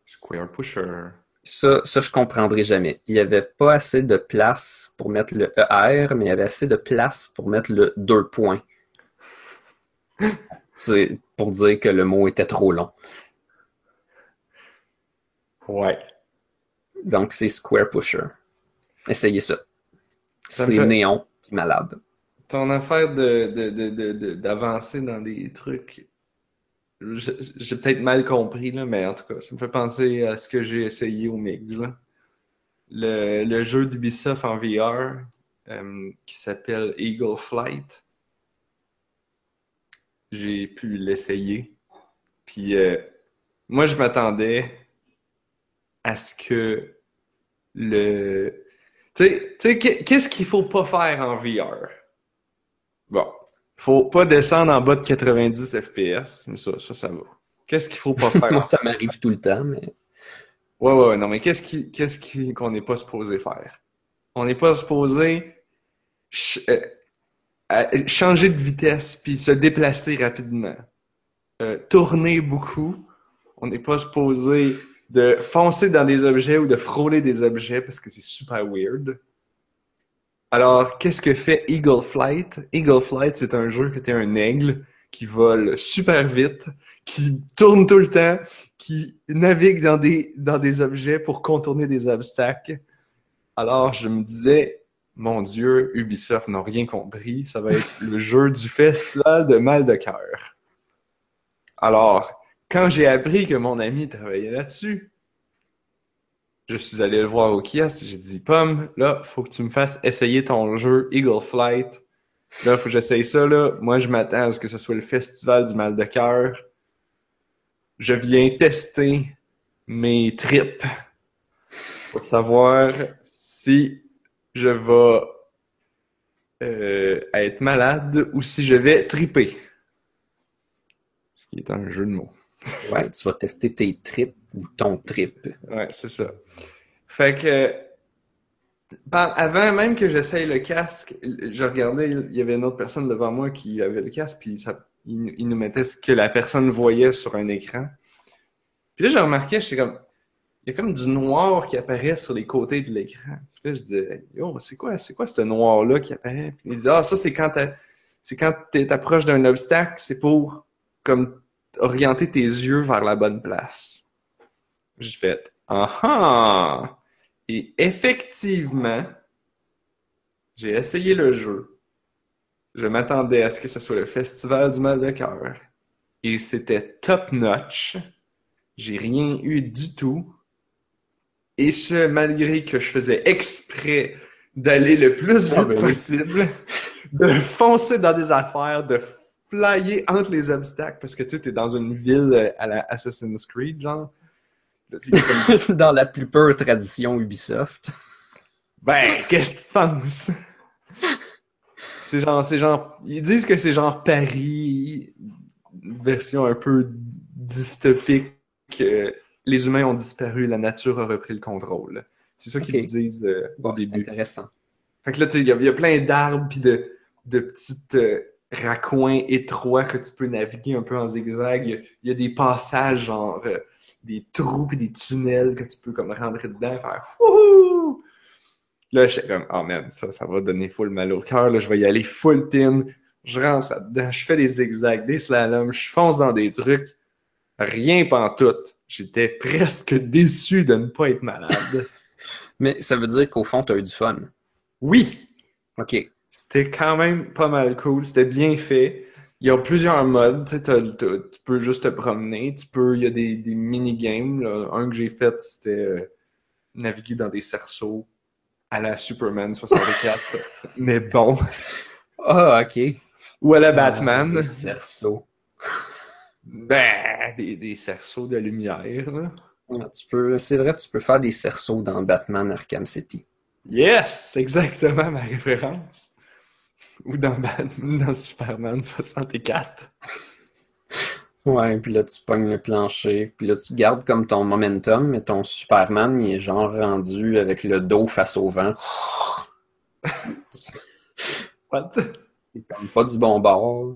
Square Pusher. Ça, ça, je comprendrai jamais. Il n'y avait pas assez de place pour mettre le ER, mais il y avait assez de place pour mettre le deux points. <laughs> C'est pour dire que le mot était trop long. Ouais. Donc, c'est Square Pusher. Essayez ça. C'est fait- néon puis malade. Ton affaire de, de, de, de, de- d'avancer dans des trucs, j'ai peut-être mal compris, là, mais en tout cas, ça me fait penser à ce que j'ai essayé au Mix. là. Le, le jeu d'Ubisoft en VR euh, qui s'appelle Eagle Flight. J'ai pu l'essayer. Puis euh, moi, je m'attendais à ce que le. Tu sais, qu'est-ce qu'il faut pas faire en VR? Bon, faut pas descendre en bas de 90 FPS, mais ça, ça, ça va. Qu'est-ce qu'il faut pas faire? Moi, ça m'arrive tout le temps, mais. Ouais, ouais, non, mais qu'est-ce qui, qu'est-ce qu'on n'est pas supposé faire? On n'est pas supposé euh, changer de vitesse puis se déplacer rapidement. Euh, tourner beaucoup. On n'est pas supposé de foncer dans des objets ou de frôler des objets parce que c'est super weird. Alors, qu'est-ce que fait Eagle Flight? Eagle Flight, c'est un jeu que tu es un aigle qui vole super vite, qui tourne tout le temps, qui navigue dans des, dans des objets pour contourner des obstacles. Alors, je me disais, mon Dieu, Ubisoft n'a rien compris. Ça va être le jeu du festival de mal de cœur. Alors, quand j'ai appris que mon ami travaillait là-dessus, je suis allé le voir au kiosque. J'ai dit, Pomme, là, faut que tu me fasses essayer ton jeu Eagle Flight. Là, faut que j'essaye ça, là. Moi, je m'attends à ce que ce soit le festival du mal de cœur. Je viens tester mes tripes pour savoir si je vais euh, être malade ou si je vais triper. Ce qui est un jeu de mots. Ouais, tu vas tester tes tripes ou ton trip. Ouais, c'est ça. Fait que avant même que j'essaye le casque, je regardais, il y avait une autre personne devant moi qui avait le casque, puis ça, il, nous mettait ce que la personne voyait sur un écran. Puis là, j'ai remarqué, j'étais comme, il y a comme du noir qui apparaît sur les côtés de l'écran. Puis là, je disais, yo, c'est quoi, c'est quoi ce noir-là qui apparaît? Puis il dit, ah, ça, c'est quand c'est quand t'approches d'un obstacle, c'est pour, comme, orienter tes yeux vers la bonne place. J'ai fait, ah ah! Et effectivement, j'ai essayé le jeu. Je m'attendais à ce que ce soit le festival du mal de cœur. Et c'était top notch. J'ai rien eu du tout. Et ce, malgré que je faisais exprès d'aller le plus ah, vite ben possible, de foncer dans des affaires, de flyer entre les obstacles, parce que tu sais, t'es dans une ville euh, à la Assassin's Creed, genre. <laughs> dans la plus pure tradition Ubisoft. Ben, qu'est-ce que tu penses? c'est genre, c'est genre, ils disent que c'est genre Paris, version un peu dystopique, que les humains ont disparu, la nature a repris le contrôle. C'est ça qu'ils disent euh, au début. C'est intéressant. Fait que là, tu sais, il y, a plein d'arbres puis de, de petites euh, raccoins étroits que tu peux naviguer un peu en zigzag. Il y, a des passages, genre euh, des trous et des tunnels que tu peux comme rentrer dedans et faire Wouhou! Là, je suis comme, oh man, ça, ça va donner full mal au cœur. Là, je vais y aller full pin. Je rentre là-dedans, je fais des zigzags, des slaloms, je fonce dans des trucs. Rien pantoute. J'étais presque déçu de ne pas être malade. <laughs> Mais ça veut dire qu'au fond, tu as eu du fun. Oui. OK. C'était quand même pas mal cool. C'était bien fait. Il y a plusieurs modes. Tu, tu peux juste te promener. Tu peux, il y a des, des mini-games. Un que j'ai fait, c'était euh, naviguer dans des cerceaux à la Superman 64. <laughs> Mais bon. Ah, OK. Ou à la ah, Batman. des cerceaux. Ben, des, des cerceaux de lumière. tu peux, c'est vrai, tu peux faire des cerceaux dans Batman Arkham City. Yes, exactement ma référence. <laughs> Ou dans, dans Superman 64. Ouais, puis là, tu pognes le plancher, puis là, tu gardes comme ton momentum, mais ton Superman, il est genre rendu avec le dos face au vent. <laughs> What? Il comme pas du bon bord.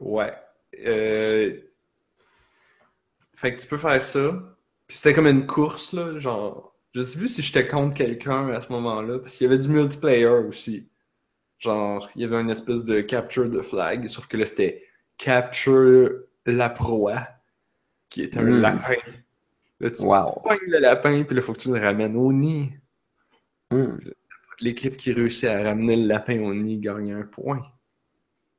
Ouais. Euh... Fait que tu peux faire ça. Puis c'était comme une course, là, genre... Je sais plus si j'étais contre quelqu'un à ce moment-là, parce qu'il y avait du multiplayer aussi. Genre, il y avait une espèce de capture de flag, sauf que là, c'était capture la proie, qui est un hmm. lapin. Là, tu wow. le lapin, puis là, il faut que tu le ramènes au nid. Mm. L'équipe qui réussit à ramener le lapin au nid gagne un point.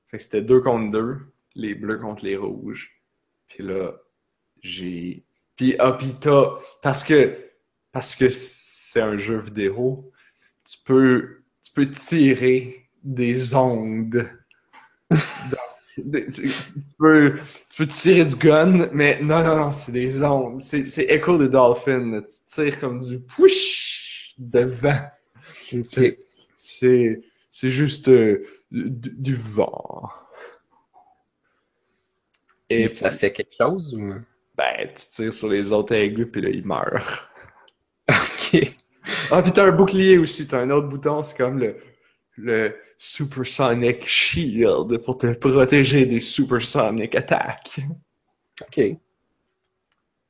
Fait que c'était deux contre deux les bleus contre les rouges. Puis là, j'ai. Puis, ah, puis t'as. Parce que. Parce que c'est un jeu vidéo, tu peux. Tu peux tirer des ondes Tu, tu peux, tu peux tirer du gun, mais non, non, non, c'est des ondes. C'est, c'est Echo the Dolphin. Tu tires comme du push de vent. C'est, c'est juste euh, du, du vent. Et Et ça fait quelque chose ou... ben, tu tires sur les autres aigus, puis là, ils meurent. <laughs> Ok. Ah, puis t'as un bouclier aussi, t'as un autre bouton, c'est comme le, le Supersonic Shield pour te protéger des Supersonic attaques. Ok.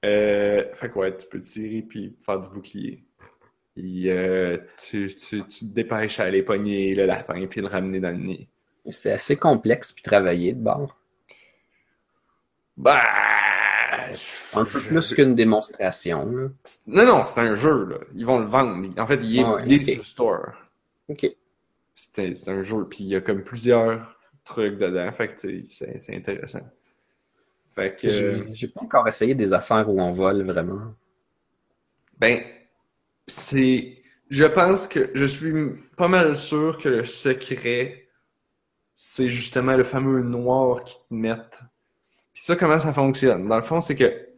Euh, fait que ouais, tu peux tirer puis faire du bouclier. Et, euh, tu, tu, tu te dépêches à aller pogner le lapin puis le ramener dans le nid. C'est assez complexe puis travaillé de bord. Bah! Un peu plus qu'une démonstration. Là. Non, non, c'est un jeu, là. Ils vont le vendre. En fait, il est, Ah ouais, il est ok. sur le store. Ok. C'est un, jeu, puis il y a comme plusieurs trucs dedans. Fait que c'est intéressant. Fait que, J'ai j'ai pas encore essayé des affaires où on vole vraiment. ben, c'est. Je pense que je suis pas mal sûr que le secret, c'est justement le fameux noir qu'ils te mettent. Puis ça, comment ça fonctionne? Dans le fond, c'est que,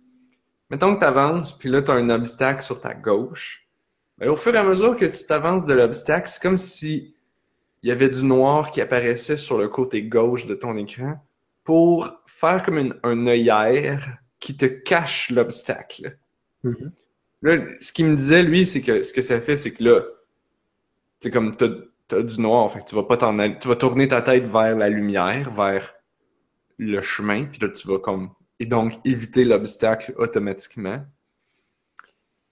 mettons que tu avances, puis là, tu as un obstacle sur ta gauche. Ben, au fur et à mesure que tu t'avances de l'obstacle, c'est comme si il y avait du noir qui apparaissait sur le côté gauche de ton écran pour faire comme une, un œillère qui te cache l'obstacle. Mhm. Là, ce qu'il me disait, lui, c'est que ce que ça fait, c'est que là, c'est comme t'as, t'as du noir, fait que tu vas pas t'en aller, tu vas tourner ta tête vers la lumière, vers le chemin, puis là, tu vas comme, et donc éviter l'obstacle automatiquement.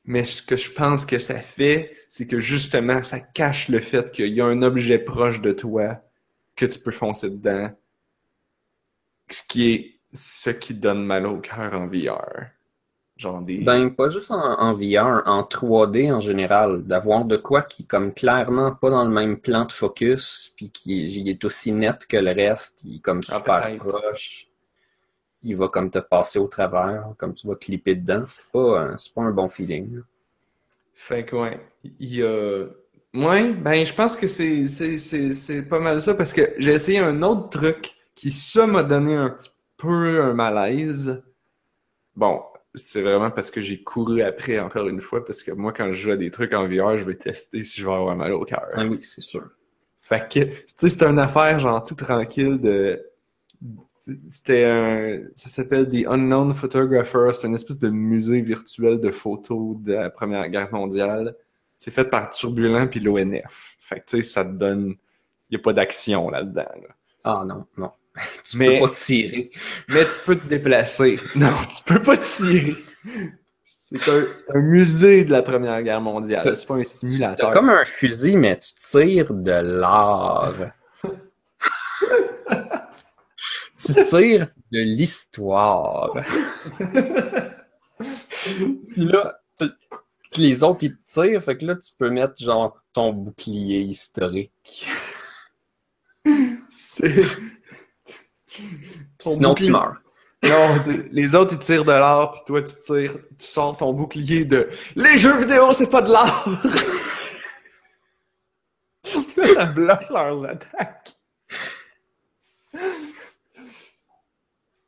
Mais ce que je pense que ça fait, c'est que justement, ça cache le fait qu'il y a un objet proche de toi que tu peux foncer dedans. Ce qui est ce qui donne mal au cœur en VR. Genre des. Ben, pas juste en, en VR, en 3D en général, d'avoir de quoi qui est comme clairement pas dans le même plan de focus, puis qui est, aussi net que le reste, il est comme Ah, super proche. Il va comme te passer au travers, comme tu vas clipper dedans. C'est pas, un- c'est pas un bon feeling. là. Fait que ouais, il y a... Ouais, ben je pense que c'est c'est c'est c'est pas mal ça parce que j'ai essayé un autre truc qui ça m'a donné un petit peu un malaise. Bon, c'est vraiment parce que j'ai couru après encore une fois parce que moi quand je joue à des trucs en VR, je vais tester si je vais avoir mal au cœur. Ah oui, c'est sûr. Fait que, tu sais, c'est une affaire genre tout tranquille de. C'était un. Ça s'appelle The Unknown Photographer. C'est une espèce de musée virtuel de photos de la Première Guerre mondiale. C'est fait par Turbulent puis l'ONF. Fait que, tu sais, ça te donne. Il n'y a pas d'action là-dedans. là. Ah non, non. <laughs> tu Mais- peux pas tirer. Mais tu peux te déplacer. <laughs> Non, tu peux pas tirer. C'est un, c'est un musée de la Première Guerre mondiale. C'est pas un simulateur. comme un fusil, mais tu tires de l'art. Tu tires de l'histoire. Puis là, tu- les autres, ils te tirent, fait que là, tu peux mettre genre ton bouclier historique. C'est. Sinon, tu meurs. Non, les autres ils tirent de l'art, puis toi tu tires, tu sors ton bouclier de les jeux vidéo c'est pas de l'art. Là, <laughs> ça bloque leurs attaques.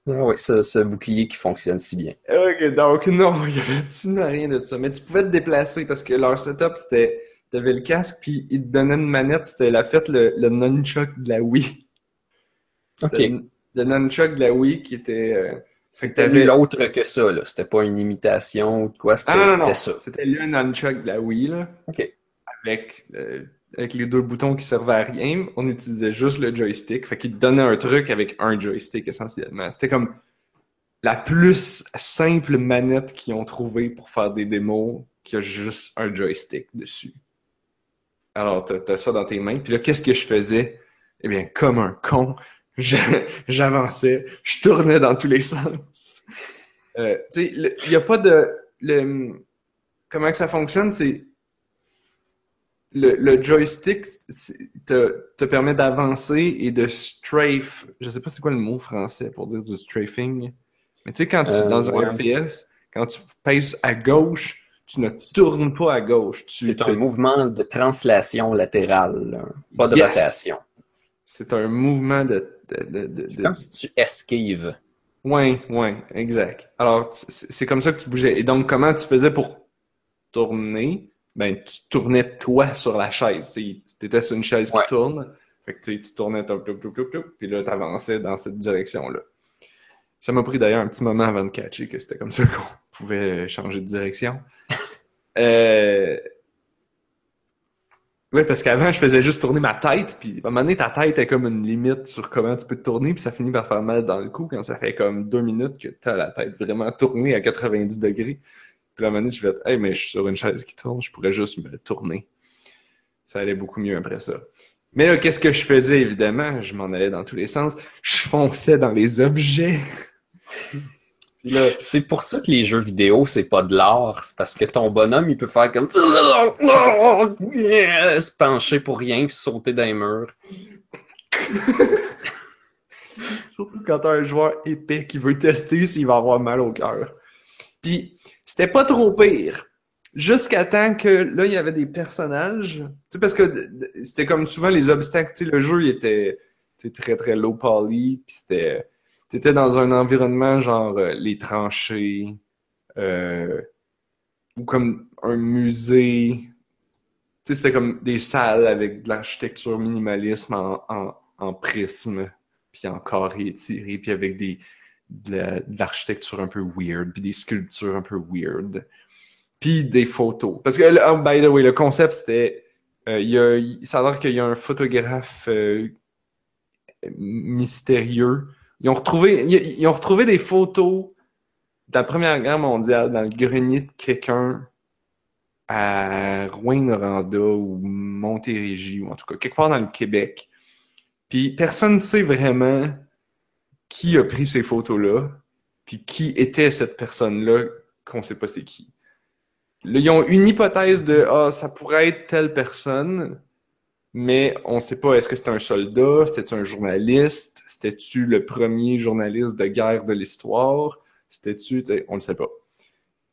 Ah oui, ce, ce bouclier qui fonctionne si bien. Ok, donc <laughs> non, il y avait absolument rien de ça? Mais tu pouvais te déplacer parce que leur setup c'était, t'avais le casque puis ils te donnaient une manette, c'était la fait le, le nunchuck de la Wii. Ok. Le- Le nunchuck de la Wii qui était. euh, C'était l'autre que ça, là. C'était pas une imitation ou de quoi, c'était Ah c'était ça. C'était le nunchuck de la Wii, là. Ok. Avec, euh, avec les deux boutons qui servaient à rien. On utilisait juste le joystick. Fait qu'il donnait un truc avec un joystick, essentiellement. C'était comme la plus simple manette qu'ils ont trouvée pour faire des démos qui a juste un joystick dessus. Alors, t'as, t'as ça dans tes mains. Puis là, qu'est-ce que je faisais? Eh bien, comme un con, <laughs> j'avançais, je tournais dans tous les sens. Euh, tu sais, il n'y a pas de... Le, comment que ça fonctionne, c'est... Le, le joystick te, te permet d'avancer et de strafe. Je sais pas c'est quoi le mot français pour dire du strafing. Mais tu sais, quand tu, Euh, dans un. FPS, quand tu pèses à gauche, tu ne tournes pas à gauche. C'est te- un mouvement de translation latérale, pas de Yes. rotation. C'est un mouvement de, de, comme si tu esquives. Ouais, ouais, exact. Alors, c'est comme ça que tu bougeais. Et donc, comment tu faisais pour tourner? Ben, tu tournais toi sur la chaise. Tu étais sur une chaise qui tourne. Fait que tu tournais, puis là, tu avançais dans cette direction-là. Ça m'a pris d'ailleurs un petit moment avant de catcher que c'était comme ça <laughs> qu'on pouvait changer de direction. <laughs> Euh... Oui, parce qu'avant, je faisais juste tourner ma tête, puis à un moment donné, ta tête est comme une limite sur comment tu peux te tourner, puis ça finit par faire mal dans le cou quand ça fait comme deux minutes que tu as la tête vraiment tournée à 90 degrés. Puis moment donné, je vais hey, mais je suis sur une chaise qui tourne, je pourrais juste me tourner. Ça allait beaucoup mieux après ça. Mais là, qu'est-ce que je faisais, évidemment? Je m'en allais dans tous les sens. Je fonçais dans les objets. <laughs> Là, C'est pour ça que les jeux vidéo, c'est pas de l'art. C'est parce que ton bonhomme, il peut faire comme. se pencher pour rien puis sauter dans les murs. <laughs> Surtout quand t'as un joueur épais qui veut tester s'il va avoir mal au cœur. Puis, c'était pas trop pire. Jusqu'à temps que, là, il y avait des personnages. Tu sais, parce que c'était comme souvent les obstacles. Tu sais, le jeu, il était, très, très low poly. Puis c'était... T'étais dans un environnement genre euh, les tranchées, euh, ou comme un musée. Tu sais, c'était comme des salles avec de l'architecture minimalisme en, en, en prisme puis en carré étiré, puis avec des, de la- de l'architecture un peu weird, puis des sculptures un peu weird, puis des photos. Parce que, oh, by the way, le concept, c'était... euh, il y ça a qu'il y a un photographe euh, mystérieux. Ils ont, retrouvé, ils, ils ont retrouvé des photos de la Première Guerre mondiale dans le grenier de quelqu'un à Rouyn-Noranda ou Montérégie, ou en tout cas, quelque part dans le Québec. Puis personne ne sait vraiment qui a pris ces photos-là, puis qui était cette personne-là, qu'on sait pas c'est qui. Là, ils ont une hypothèse de ah, ça pourrait être telle personne, mais on sait pas est-ce que c'était un soldat, c'était un journaliste, c'était-tu le premier journaliste de guerre de l'histoire, c'était-tu, on le sait pas.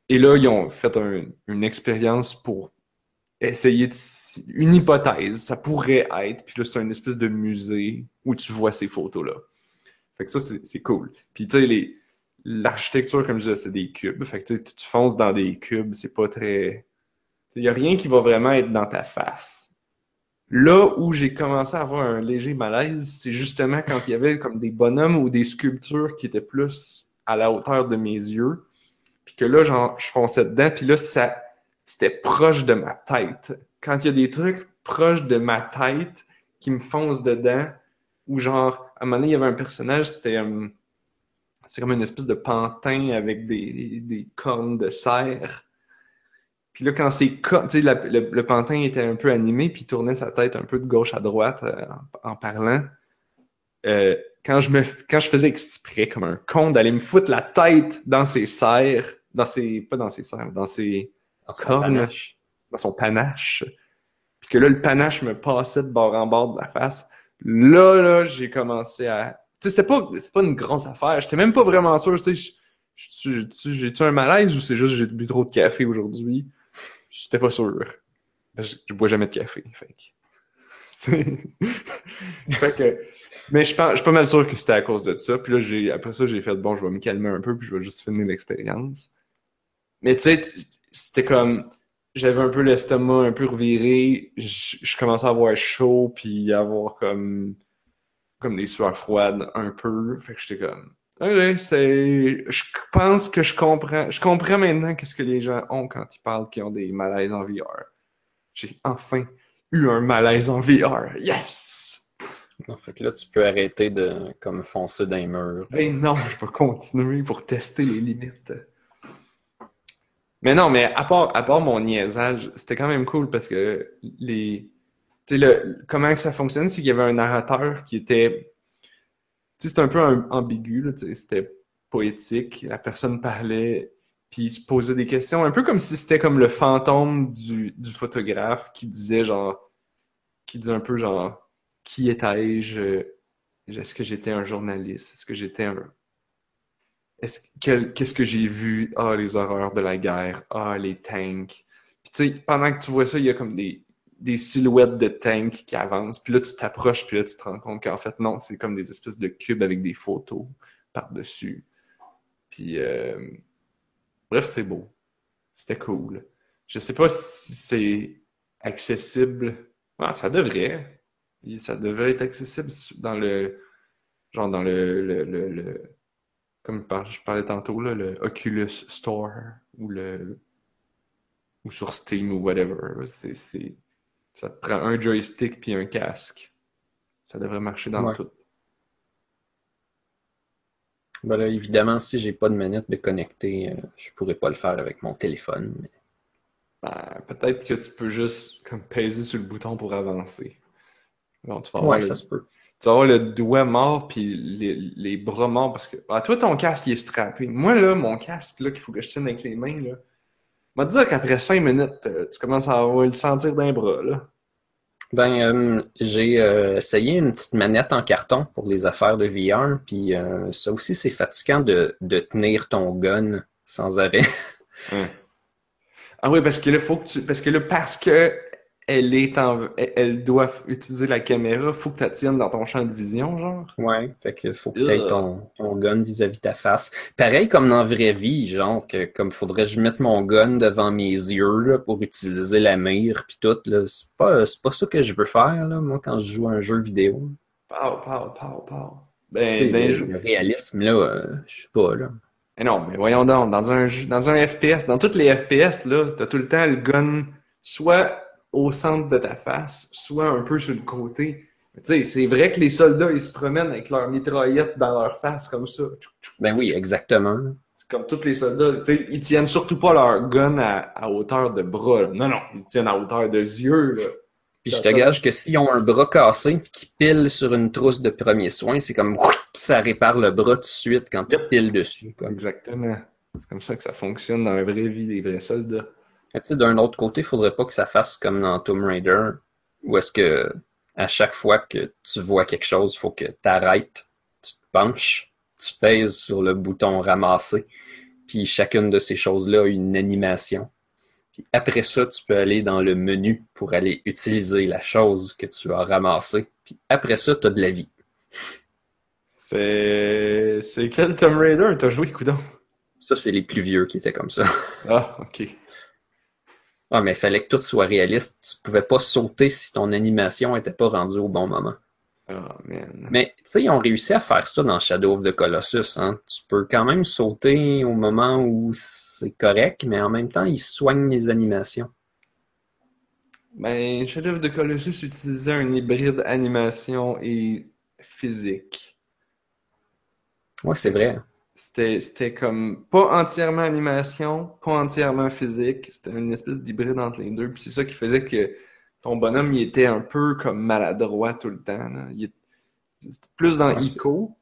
Et là, ils ont fait un- une expérience pour essayer de, une hypothèse, ça pourrait être, puis là, c'est une espèce de musée où tu vois ces photos-là. Fait que ça, c'est cool. Puis tu sais, l'architecture, comme je disais, c'est des cubes. Fait que tu fonces dans des cubes, c'est pas très... Il y a rien qui va vraiment être dans ta face. Là où j'ai commencé à avoir un léger malaise, c'est justement quand il y avait comme des bonhommes ou des sculptures qui étaient plus à la hauteur de mes yeux. Puis que là, genre, je fonçais dedans, puis là, ça, c'était proche de ma tête. Quand il y a des trucs proches de ma tête qui me foncent dedans, ou genre, un moment donné, il y avait un personnage, c'était euh, c'est comme une espèce de pantin avec des, des cornes de cerf. Puis là, quand c'est co- tu sais, la- le, le pantin était un peu animé, puis il tournait sa tête un peu de gauche à droite euh, en, en parlant. Euh, quand je me quand je faisais exprès comme un con d'aller me foutre la tête dans ses serres, dans ses pas dans ses serres, dans ses dans son Corne. panache. dans son panache, puis que là le panache me passait de bord en bord de la face. Là là, j'ai commencé à tu sais c'était pas pas une grosse affaire, j'étais même pas vraiment sûr, tu sais j'ai-tu un malaise ou c'est juste j'ai bu trop de café aujourd'hui? J'étais pas sûr. Je, bois jamais de café, fait que <laughs> fait mais je pense, je suis pas mal sûr que c'était à cause de ça. Puis là, j'ai, après ça, j'ai fait bon, je vais me calmer un peu, puis je vais juste finir l'expérience. Mais tu sais, c'était comme, j'avais un peu l'estomac un peu reviré, je, je commençais à avoir chaud, puis à avoir comme, comme des sueurs froides un peu. Fait que j'étais comme, ok, c'est, je pense que je comprends, je comprends maintenant qu'est-ce que les gens ont quand ils parlent qu'ils ont des malaises en VR. J'ai enfin eu un malaise en VR. Yes! Non, fait que là, tu peux arrêter de comme foncer dans les murs. Mais non, je vais continuer pour tester les limites. Mais non, mais à part, à part mon niaisage, c'était quand même cool parce que les. Tu sais, le, comment ça fonctionne, c'est qu'il y avait un narrateur qui était. Tu sais, c'était un peu ambigu, c'était poétique. La personne parlait, puis se posait des questions, un peu comme si c'était comme le fantôme du, du photographe qui disait genre. Qui disait un peu genre. Qui étais-je? Est-ce que j'étais un journaliste? Est-ce que j'étais un. Qu'est-ce que j'ai vu? Ah, les horreurs de la guerre. Ah, les tanks. Puis tu sais, pendant que tu vois ça, il y a comme des, des silhouettes de tanks qui avancent. Puis là, tu t'approches, puis là, tu te rends compte qu'en fait, non, c'est comme des espèces de cubes avec des photos par-dessus. Puis, euh, bref, c'est beau. C'était cool. Je sais pas si c'est accessible. Ah, ça devrait. Ça devrait être accessible dans le. Genre dans le. le, le, comme je parlais tantôt, là, le Oculus Store ou le. ou sur Steam ou whatever. C'est, ça te prend un joystick puis un casque. Ça devrait marcher dans tout. Ben là, évidemment, si j'ai pas de manette de connecter, euh, je pourrais pas le faire avec mon téléphone. Mais... Ben, peut-être que tu peux juste comme peser sur le bouton pour avancer. Bon, tu vas ouais, ça se peut. Tu vas avoir le doigt mort puis les, les bras morts parce que. Ah, toi, ton casque il est strappé. Moi, là, mon casque, là, qu'il faut que je tienne avec les mains, là. On va te dire qu'après cinq minutes, euh, tu commences à avoir le sentir d'un bras, là. Ben, euh, j'ai euh, essayé une petite manette en carton pour les affaires de VR, puis ça aussi, c'est fatigant de, de, tenir ton gun sans arrêt. Ah oui, parce que là, faut que tu. Parce que là, parce que elle est en... elle doit utiliser la caméra, faut que tu la tiennes dans ton champ de vision, genre. Ouais, fait que faut peut-être ton, ton gun vis-à-vis de ta face. Pareil comme dans la vraie vie, genre que comme faudrait que je mette mon gun devant mes yeux là, pour utiliser la mire puis tout c'est pas pas ça que je veux faire là, moi quand je joue à un jeu vidéo. Pow, pow, pow, pow. Ben, le, le, réalisme là, euh, je sais pas là. Mais non, mais voyons donc, dans un dans un FPS, dans toutes les FPS là, t'as tout le temps le gun soit au centre de ta face, soit un peu sur le côté. Tu sais, c'est vrai que les soldats, ils se promènent avec leur mitraillette dans leur face comme ça. Ben oui, exactement. C'est comme tous les soldats. Ils tiennent surtout pas leur gun à, hauteur de bras. Non, non, ils tiennent à hauteur de yeux. Là. Puis je te gage que s'ils ont un bras cassé et qu'ils pilent sur une trousse de premiers soins, c'est comme ça répare le bras tout de suite quand tu piles dessus. Exactement. C'est comme ça que ça fonctionne dans la vraie vie des vrais soldats. D'un autre côté, il faudrait pas que ça fasse comme dans Tomb Raider, où est-ce que à chaque fois que tu vois quelque chose, il faut que tu arrêtes, tu te penches, tu pèses sur le bouton ramasser, puis chacune de ces choses-là a une animation. Puis après ça, tu peux aller dans le menu pour aller utiliser la chose que tu as ramassée. Puis après ça, tu as de la vie. C'est. C'est quel Tomb Raider? T'as joué, coudon? Ça, c'est les plus vieux qui étaient comme ça. Ah, ok. Ah, mais il fallait que tout soit réaliste. Tu pouvais pas sauter si ton animation était pas rendue au bon moment. Oh, man. Mais tu sais, ils ont réussi à faire ça dans Shadow of the Colossus. Hein. Tu peux quand même sauter au moment où c'est correct, mais en même temps, ils soignent les animations. Ben, Shadow of the Colossus utilisait un hybride animation et physique. Ouais, c'est vrai. C'était comme pas entièrement animation, pas entièrement physique. C'était une espèce d'hybride entre les deux. Puis c'est ça qui faisait que ton bonhomme, il était un peu comme maladroit tout le temps. Là. Il était plus dans Ico.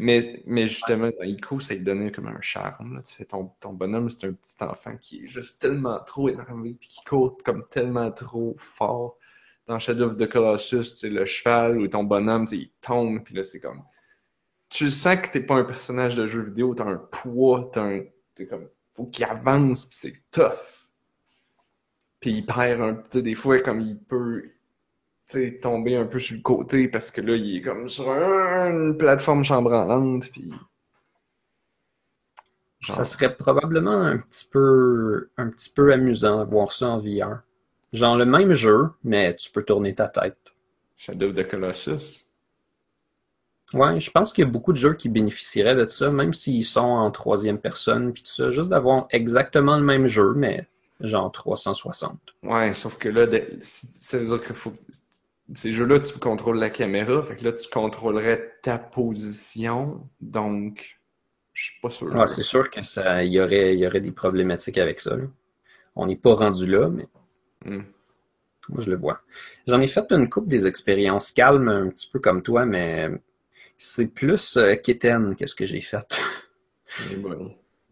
Mais, mais justement, dans Ico, ça lui donnait comme un charme. Là. Tu fais ton, ton bonhomme, c'est un petit enfant qui est juste tellement trop énervé puis qui court comme tellement trop fort. Dans Shadow of the Colossus, c'est le cheval ou ton bonhomme, il tombe, puis là, c'est comme tu sens que t'es pas un personnage de jeu vidéo, t'as un poids, t'as un. T'es comme. Faut qu'il avance, pis c'est tough. Puis il perd un petit des fois comme il peut sais, tomber un peu sur le côté parce que là, il est comme sur une plateforme chambranlante, puis. Ça serait probablement un petit peu un petit peu amusant de voir ça en VR. Genre le même jeu, mais tu peux tourner ta tête. Shadow of the Colossus. Ouais, je pense qu'il y a beaucoup de jeux qui bénéficieraient de ça, même s'ils sont en troisième personne, puis tout ça, juste d'avoir exactement le même jeu, mais genre 360. Ouais, sauf que là, c'est-à-dire que faut... ces jeux-là, tu contrôles la caméra, fait que là, tu contrôlerais ta position, donc je suis pas sûr. Ouais, c'est sûr que ça, y aurait, y aurait des problématiques avec ça. On n'est pas rendu là, mais. Hmm. Moi, je le vois. J'en ai fait une coupe des expériences calmes, un petit peu comme toi, mais c'est plus euh, Kitten que ce que j'ai fait.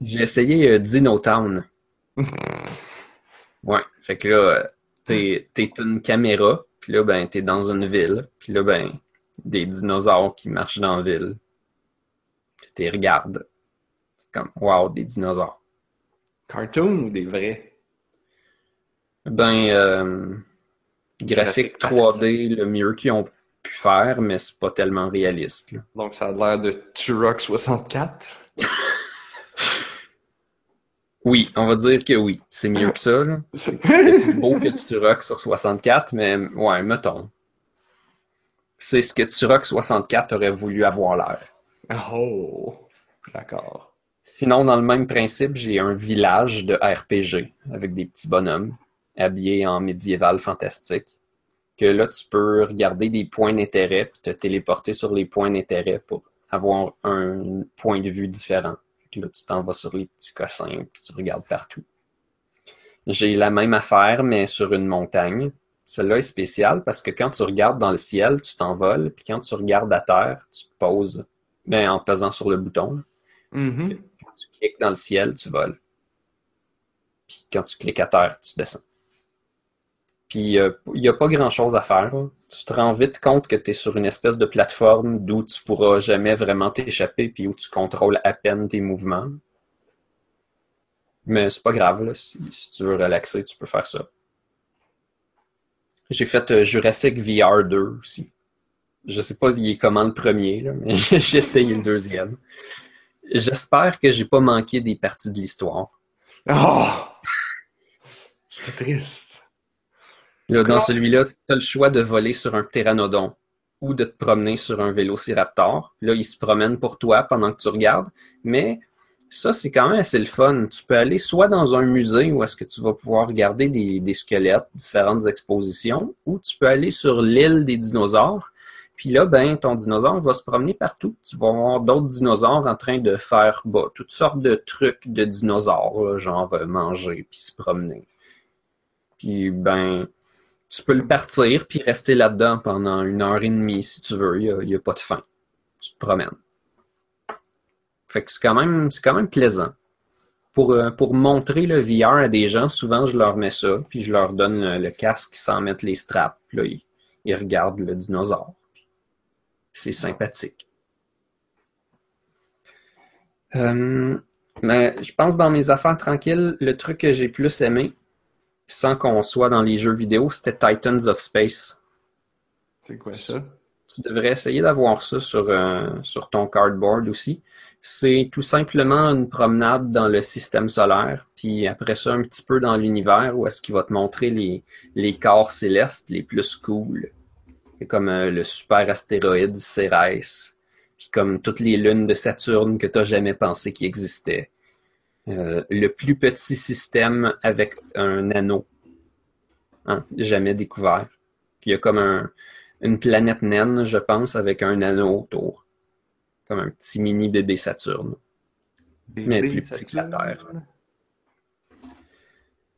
J'ai essayé euh, Dino Town. <laughs> ouais, fait que là, euh, t'es, t'es une caméra, puis là, ben, t'es dans une ville, puis là, ben, des dinosaures qui marchent dans la ville. Puis t'es regardes. C'est comme, wow, des dinosaures. Cartoon ou des vrais? Ben, euh, graphique 3D le mieux qu'ils ont pu faire, mais c'est pas tellement réaliste. là. Donc, ça a l'air de Turok 64. <laughs> Oui, on va dire que oui. C'est mieux que ça. c'est <laughs> plus beau que Turok sur 64, mais ouais, mettons. C'est ce que Turok 64 aurait voulu avoir l'air. Oh, d'accord. Sinon, dans le même principe, j'ai un village de RPG avec des petits bonhommes habillés en médiéval fantastique. Que là, tu peux regarder des points d'intérêt puis te téléporter sur les points d'intérêt pour avoir un point de vue différent. Là, tu t'en vas sur les petits cossins puis tu regardes partout. J'ai la même affaire, mais sur une montagne. Celle-là est spéciale parce que quand tu regardes dans le ciel, tu t'envoles, puis quand tu regardes à terre, tu te poses ben, en pesant sur le bouton. Mhm. Tu cliques dans le ciel, tu voles. Puis quand tu cliques à terre, tu descends. Puis il n'y a pas grand-chose à faire. Tu te rends vite compte que tu es sur une espèce de plateforme d'où tu pourras jamais vraiment t'échapper puis où tu contrôles à peine tes mouvements. Mais c'est pas grave. Si, tu veux relaxer, tu peux faire ça. J'ai fait euh, Jurassic VR 2 aussi. Je sais pas il est comment le premier, mais <laughs> j'ai essayé le deuxième. J'espère que j'ai pas manqué des parties de l'histoire. Oh! <laughs> C'est triste. Là, dans celui-là, tu as le choix de voler sur un pteranodon ou de te promener sur un vélociraptor. Là, il se promène pour toi pendant que tu regardes. Mais ça, c'est quand même assez le fun. Tu peux aller soit dans un musée où est-ce que tu vas pouvoir regarder des, des squelettes, différentes expositions, ou tu peux aller sur l'île des dinosaures. Puis là, ben, ton dinosaure va se promener partout. Tu vas voir d'autres dinosaures en train de faire bah, toutes sortes de trucs de dinosaures, là, genre euh, manger puis se promener. Puis ben, tu peux le partir puis rester là-dedans pendant une heure et demie si tu veux. Il n'y a, pas de fin. Tu te promènes. Fait que c'est quand même, c'est quand plaisant. Pour, euh, pour montrer le VR à des gens, souvent je leur mets ça, puis je leur donne le, casque sans mettre les straps. Puis ils regardent le dinosaure. C'est sympathique. Euh, mais je pense dans mes affaires tranquilles, le truc que j'ai plus aimé, sans qu'on soit dans les jeux vidéo, c'était Titans of Space. C'est quoi ça? Tu devrais essayer d'avoir ça sur, euh, sur ton cardboard aussi. C'est tout simplement une promenade dans le système solaire, puis après ça, un petit peu dans l'univers où est-ce qu'il va te montrer les, les corps célestes les plus cool. C'est comme euh, le super astéroïde Cérès, puis comme toutes les lunes de Saturne que tu n'as jamais pensé qu'il existait. Euh, le plus petit système avec un anneau, hein, jamais découvert. Il y a comme un, une planète naine, je pense, avec un anneau autour. Comme un petit mini bébé Saturne. Mais plus petit que la Terre.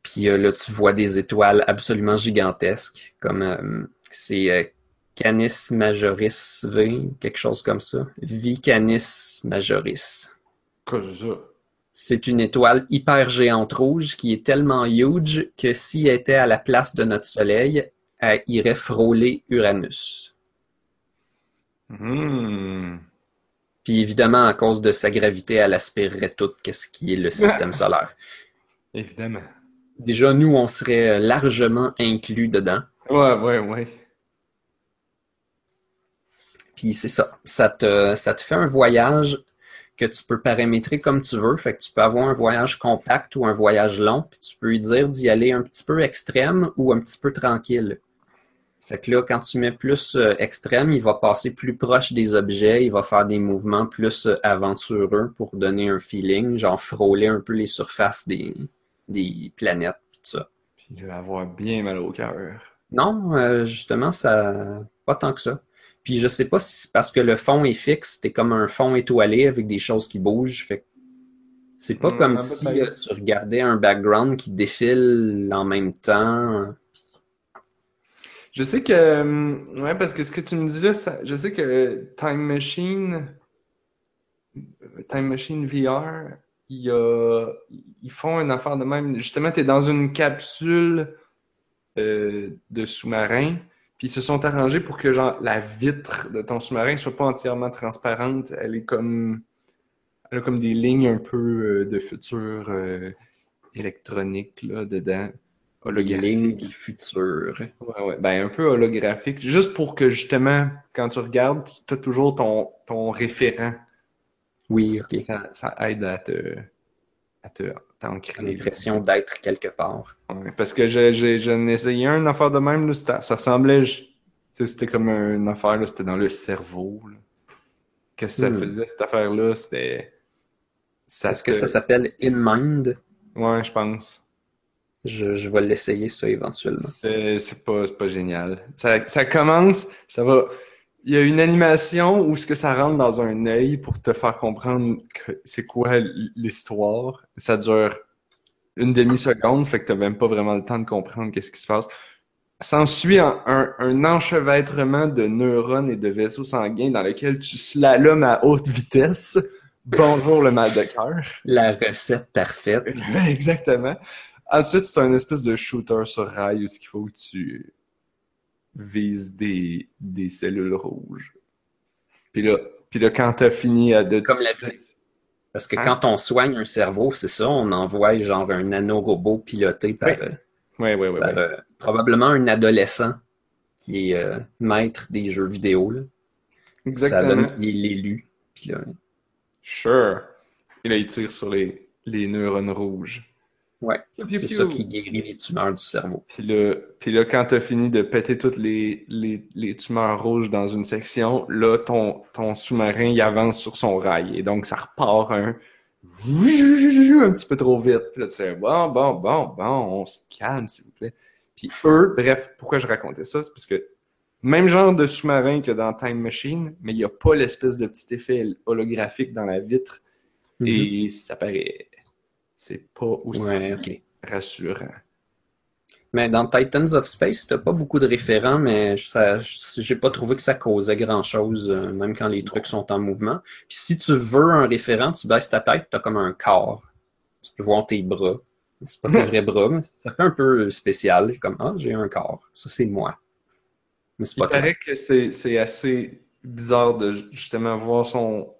Puis euh, là, tu vois des étoiles absolument gigantesques, comme euh, c'est Canis Majoris V, quelque chose comme ça. Vicanis Majoris. C'est une étoile hyper géante rouge qui est tellement huge que si elle était à la place de notre Soleil, elle irait frôler Uranus. Hmm. Puis évidemment, à cause de sa gravité, elle aspirerait tout qu'est-ce qui est le système <laughs> solaire. Évidemment. Déjà, nous, on serait largement inclus dedans. Ouais, ouais, ouais. Puis c'est ça. Ça te, ça te fait un voyage que tu peux paramétrer comme tu veux. Fait que tu peux avoir un voyage compact ou un voyage long. Puis tu peux lui dire d'y aller un petit peu extrême ou un petit peu tranquille. Fait que là, quand tu mets plus euh, extrême, il va passer plus proche des objets, il va faire des mouvements plus euh, aventureux pour donner un feeling, genre frôler un peu les surfaces des, des planètes, pis tout ça. Puis il va avoir bien mal au cœur. Non, euh, justement, ça pas tant que ça. Puis je sais pas si c'est parce que le fond est fixe, t'es comme un fond étoilé avec des choses qui bougent. Fait c'est pas Hmm, comme si euh, tu regardais un background qui défile en même temps. Je sais que, hum, ouais, parce que ce que tu me dis là, ça- je sais que Time Machine, Time Machine VR, il y a- ils font une affaire de même. Justement, tu es dans une capsule euh, de sous-marin, puis ils se sont arrangés pour que genre la vitre de ton sous-marin soit pas entièrement transparente. Elle est comme, elle a comme des lignes un peu euh, de futur euh, électronique là dedans. holographique. Ligne future. Ouais, ouais. Ben, un peu holographique. Juste pour que, justement, quand tu regardes, tu as toujours ton, ton référent. Oui, ok. Ça, ça aide à te, à te, t'ancrer. L'impression d'être quelque part. Ouais, parce que j'ai, j'ai, j'en ai essayé un, une affaire de même, là, ça ressemblait, je- tu sais, c'était comme une affaire, c'était dans le cerveau. Qu'est-ce que ça Hmm. faisait, cette affaire-là? C'était... Est-ce que ça s'appelle In Mind? Ouais, je pense. Je, je vais l'essayer, ça, éventuellement. C'est, c'est pas, c'est pas génial. Ça, ça commence, ça va... Il y a une animation où ce que ça rentre dans un œil pour te faire comprendre c'est quoi l'histoire. Ça dure une demi-seconde, fait que t'as même pas vraiment le temps de comprendre qu'est-ce qui se passe. S'ensuit un, un, un enchevêtrement de neurones et de vaisseaux sanguins dans lequel tu slalomes à haute vitesse. Bonjour le mal de cœur. La recette parfaite. <laughs> Exactement. Ensuite, c'est un espèce de shooter sur rail où ce qu'il faut que tu vises des, des cellules rouges. Puis là, puis là quand t'as fini à de Comme la vie. Parce que Hein? quand on soigne un cerveau, c'est ça, on envoie genre un nanorobot piloté par, Oui. euh, ouais, ouais, par, euh, probablement un adolescent qui est euh, maître des jeux vidéo. Là. Ça Exactement. donne qu'il est l'élu. Puis là, Sure. Et là, il tire sur les, les neurones rouges. Ouais, c'est ça qui guérit les tumeurs du cerveau. Puis là, puis là, quand t'as fini de péter toutes les, les, les tumeurs rouges dans une section, là, ton, ton sous-marin, il avance sur son rail. Et donc, ça repart un... <laughs> un petit peu trop vite. Puis là, tu fais, bon, bon, bon, bon, on se calme, s'il vous plaît. Puis eux, bref, pourquoi je racontais ça? C'est parce que même genre de sous-marin que dans Time Machine, mais il n'y a pas l'espèce de petit effet holographique dans la vitre. Mhm. Et ça paraît... C'est pas aussi Ouais, rassurant. Mais dans Titans of Space, t'as pas beaucoup de référents, mais ça, j'ai pas trouvé que ça causait grand-chose, euh, même quand les trucs sont en mouvement. Puis si tu veux un référent, tu baisses ta tête, t'as comme un corps. Tu peux voir tes bras. C'est pas tes <laughs> vrais bras, mais ça fait un peu spécial. Comme, ah, j'ai un corps. Ça, c'est moi. Mais c'est Il pas toi. paraît que c'est c'est assez bizarre de justement voir son,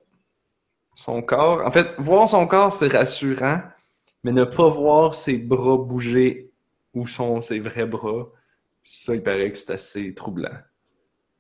son corps. En fait, voir son corps, c'est rassurant, mais ne pas voir ses bras bouger où sont ses vrais bras, ça, il paraît que c'est assez troublant.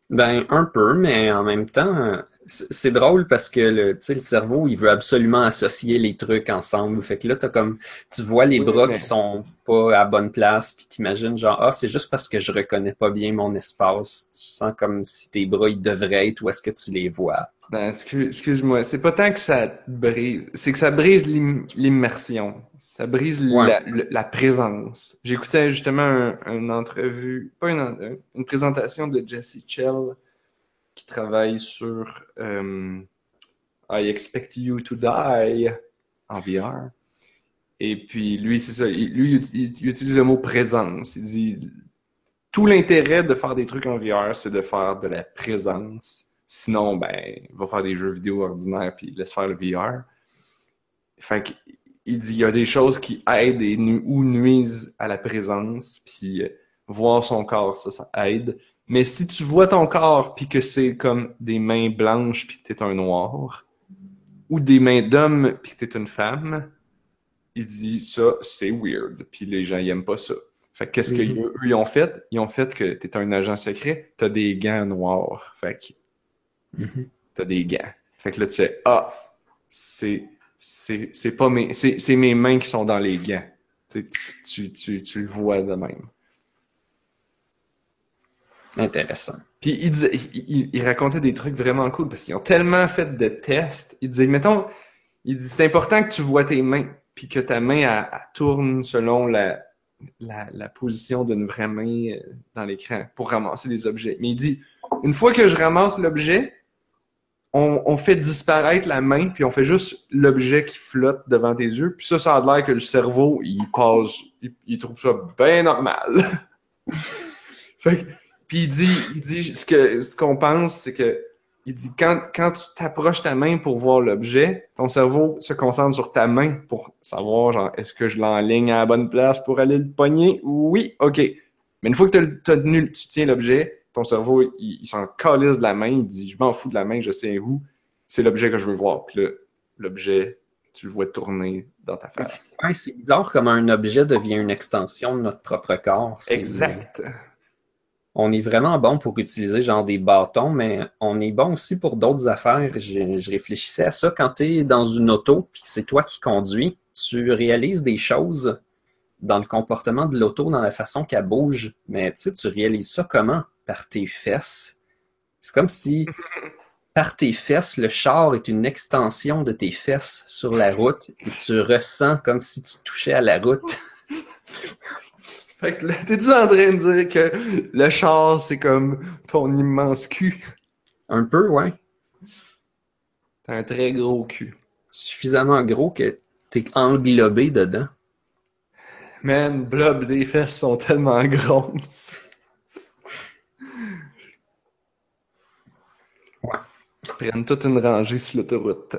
Ben, un peu, mais en même temps, c'est drôle parce que le, tu sais, le cerveau, il veut absolument associer les trucs ensemble. Fait que là, t'as comme, tu vois les Oui, bras mais- qui sont pas à bonne place, puis t'imagines genre, ah, c'est juste parce que je reconnais pas bien mon espace. Tu sens comme si tes bras, ils devraient être où est-ce que tu les vois. Ben, excuse- excuse-moi, c'est pas tant que ça brise, c'est que ça brise l'im- l'immersion, ça brise Ouais. la, présence. J'écoutais justement un- une entrevue, pas une, en- une présentation de Jesse Chell qui travaille sur euh, I Expect You to Die en VR. Et puis lui, c'est ça, il- lui, il utilise le mot présence. Il dit tout l'intérêt de faire des trucs en VR, c'est de faire de la présence. Sinon, ben, va faire des jeux vidéo ordinaires puis laisse faire le VR. Fait que, il dit, il y a des choses qui aident et nu- ou nuisent à la présence, puis euh, voir son corps, ça, ça aide. Mais si tu vois ton corps puis que c'est comme des mains blanches puis que t'es un noir, ou des mains d'homme puis que t'es une femme, il dit ça, c'est weird. Puis les gens, ils aiment pas ça. Fait que qu'est-ce Mhm. qu'eux, ils ont fait? Ils ont fait que t'es un agent secret, t'as des gants noirs. Fait que t'as des gants. Fait que là, tu sais, ah, c'est, c'est, c'est pas mes, c'est, mes mains qui sont dans les gants. Tu, tu, tu, tu le vois de même. Intéressant. Puis il, disait- il, racontait des trucs vraiment cool parce qu'ils ont tellement fait de tests. Il disait, mettons, il dit, c'est important que tu vois tes mains, puis que ta main, elle, elle tourne selon la, la, la position d'une vraie main euh, dans l'écran pour ramasser des objets. Mais il dit, une fois que je ramasse l'objet, on, fait disparaître la main, puis on fait juste l'objet qui flotte devant tes yeux. Puis ça, ça a l'air que le cerveau, il passe, il, trouve ça bien normal. <laughs> fait que, puis il dit, il dit ce que ce qu'on pense, c'est que il dit quand, quand tu t'approches ta main pour voir l'objet, ton cerveau se concentre sur ta main pour savoir genre est-ce que je l'enligne à la bonne place pour aller le pogner? Oui, ok. Mais une fois que le- t'as tenu, tu tiens l'objet, ton cerveau il, il s'en calisse de la main, il dit je m'en fous de la main, je sais où, c'est l'objet que je veux voir. Puis là, l'objet tu le vois tourner dans ta face. Ouais, c'est bizarre comme un objet devient une extension de notre propre corps. Exact. On est vraiment bon pour utiliser genre des bâtons, mais on est bon aussi pour d'autres affaires. Je, je réfléchissais à ça quand tu es dans une auto puis que c'est toi qui conduis, tu réalises des choses dans le comportement de l'auto, dans la façon qu'elle bouge, mais tu sais, tu réalises ça comment? Par tes fesses. C'est comme si par tes fesses, le char est une extension de tes fesses sur la route et tu ressens comme si tu touchais à la route. <laughs> Fait que t'es-tu en train de dire que le char, c'est comme ton immense cul? Un peu, ouais. T'as un très gros cul. Suffisamment gros que t'es englobé dedans. Man, blob des fesses sont tellement <laughs> grosses. Ouais. Ils prennent toute une rangée sur l'autoroute.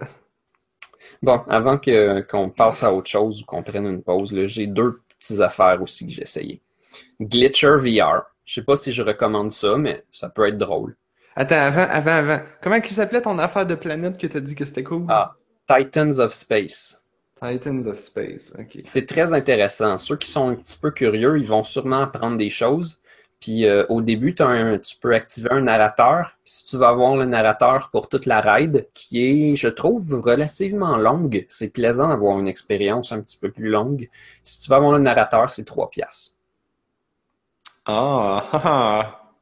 Bon, avant que, qu'on passe à autre chose ou qu'on prenne une pause, là, j'ai deux petites affaires aussi que j'ai essayé. Glitcher VR. Je sais pas si je recommande ça, mais ça peut être drôle. Attends, avant, avant, avant. Comment il s'appelait ton affaire de planète que t'as dit que c'était cool? Ah. Titans of Space. Titans of Space, ok. C'est très intéressant. Ceux qui sont un petit peu curieux, ils vont sûrement apprendre des choses. Puis euh, au début, un- tu peux activer un narrateur. Si tu vas avoir le narrateur pour toute la ride, qui est, je trouve, relativement longue, c'est plaisant d'avoir une expérience un petit peu plus longue. Si tu vas avoir le narrateur, c'est 3 piastres. Ah, ah, <laughs> ah.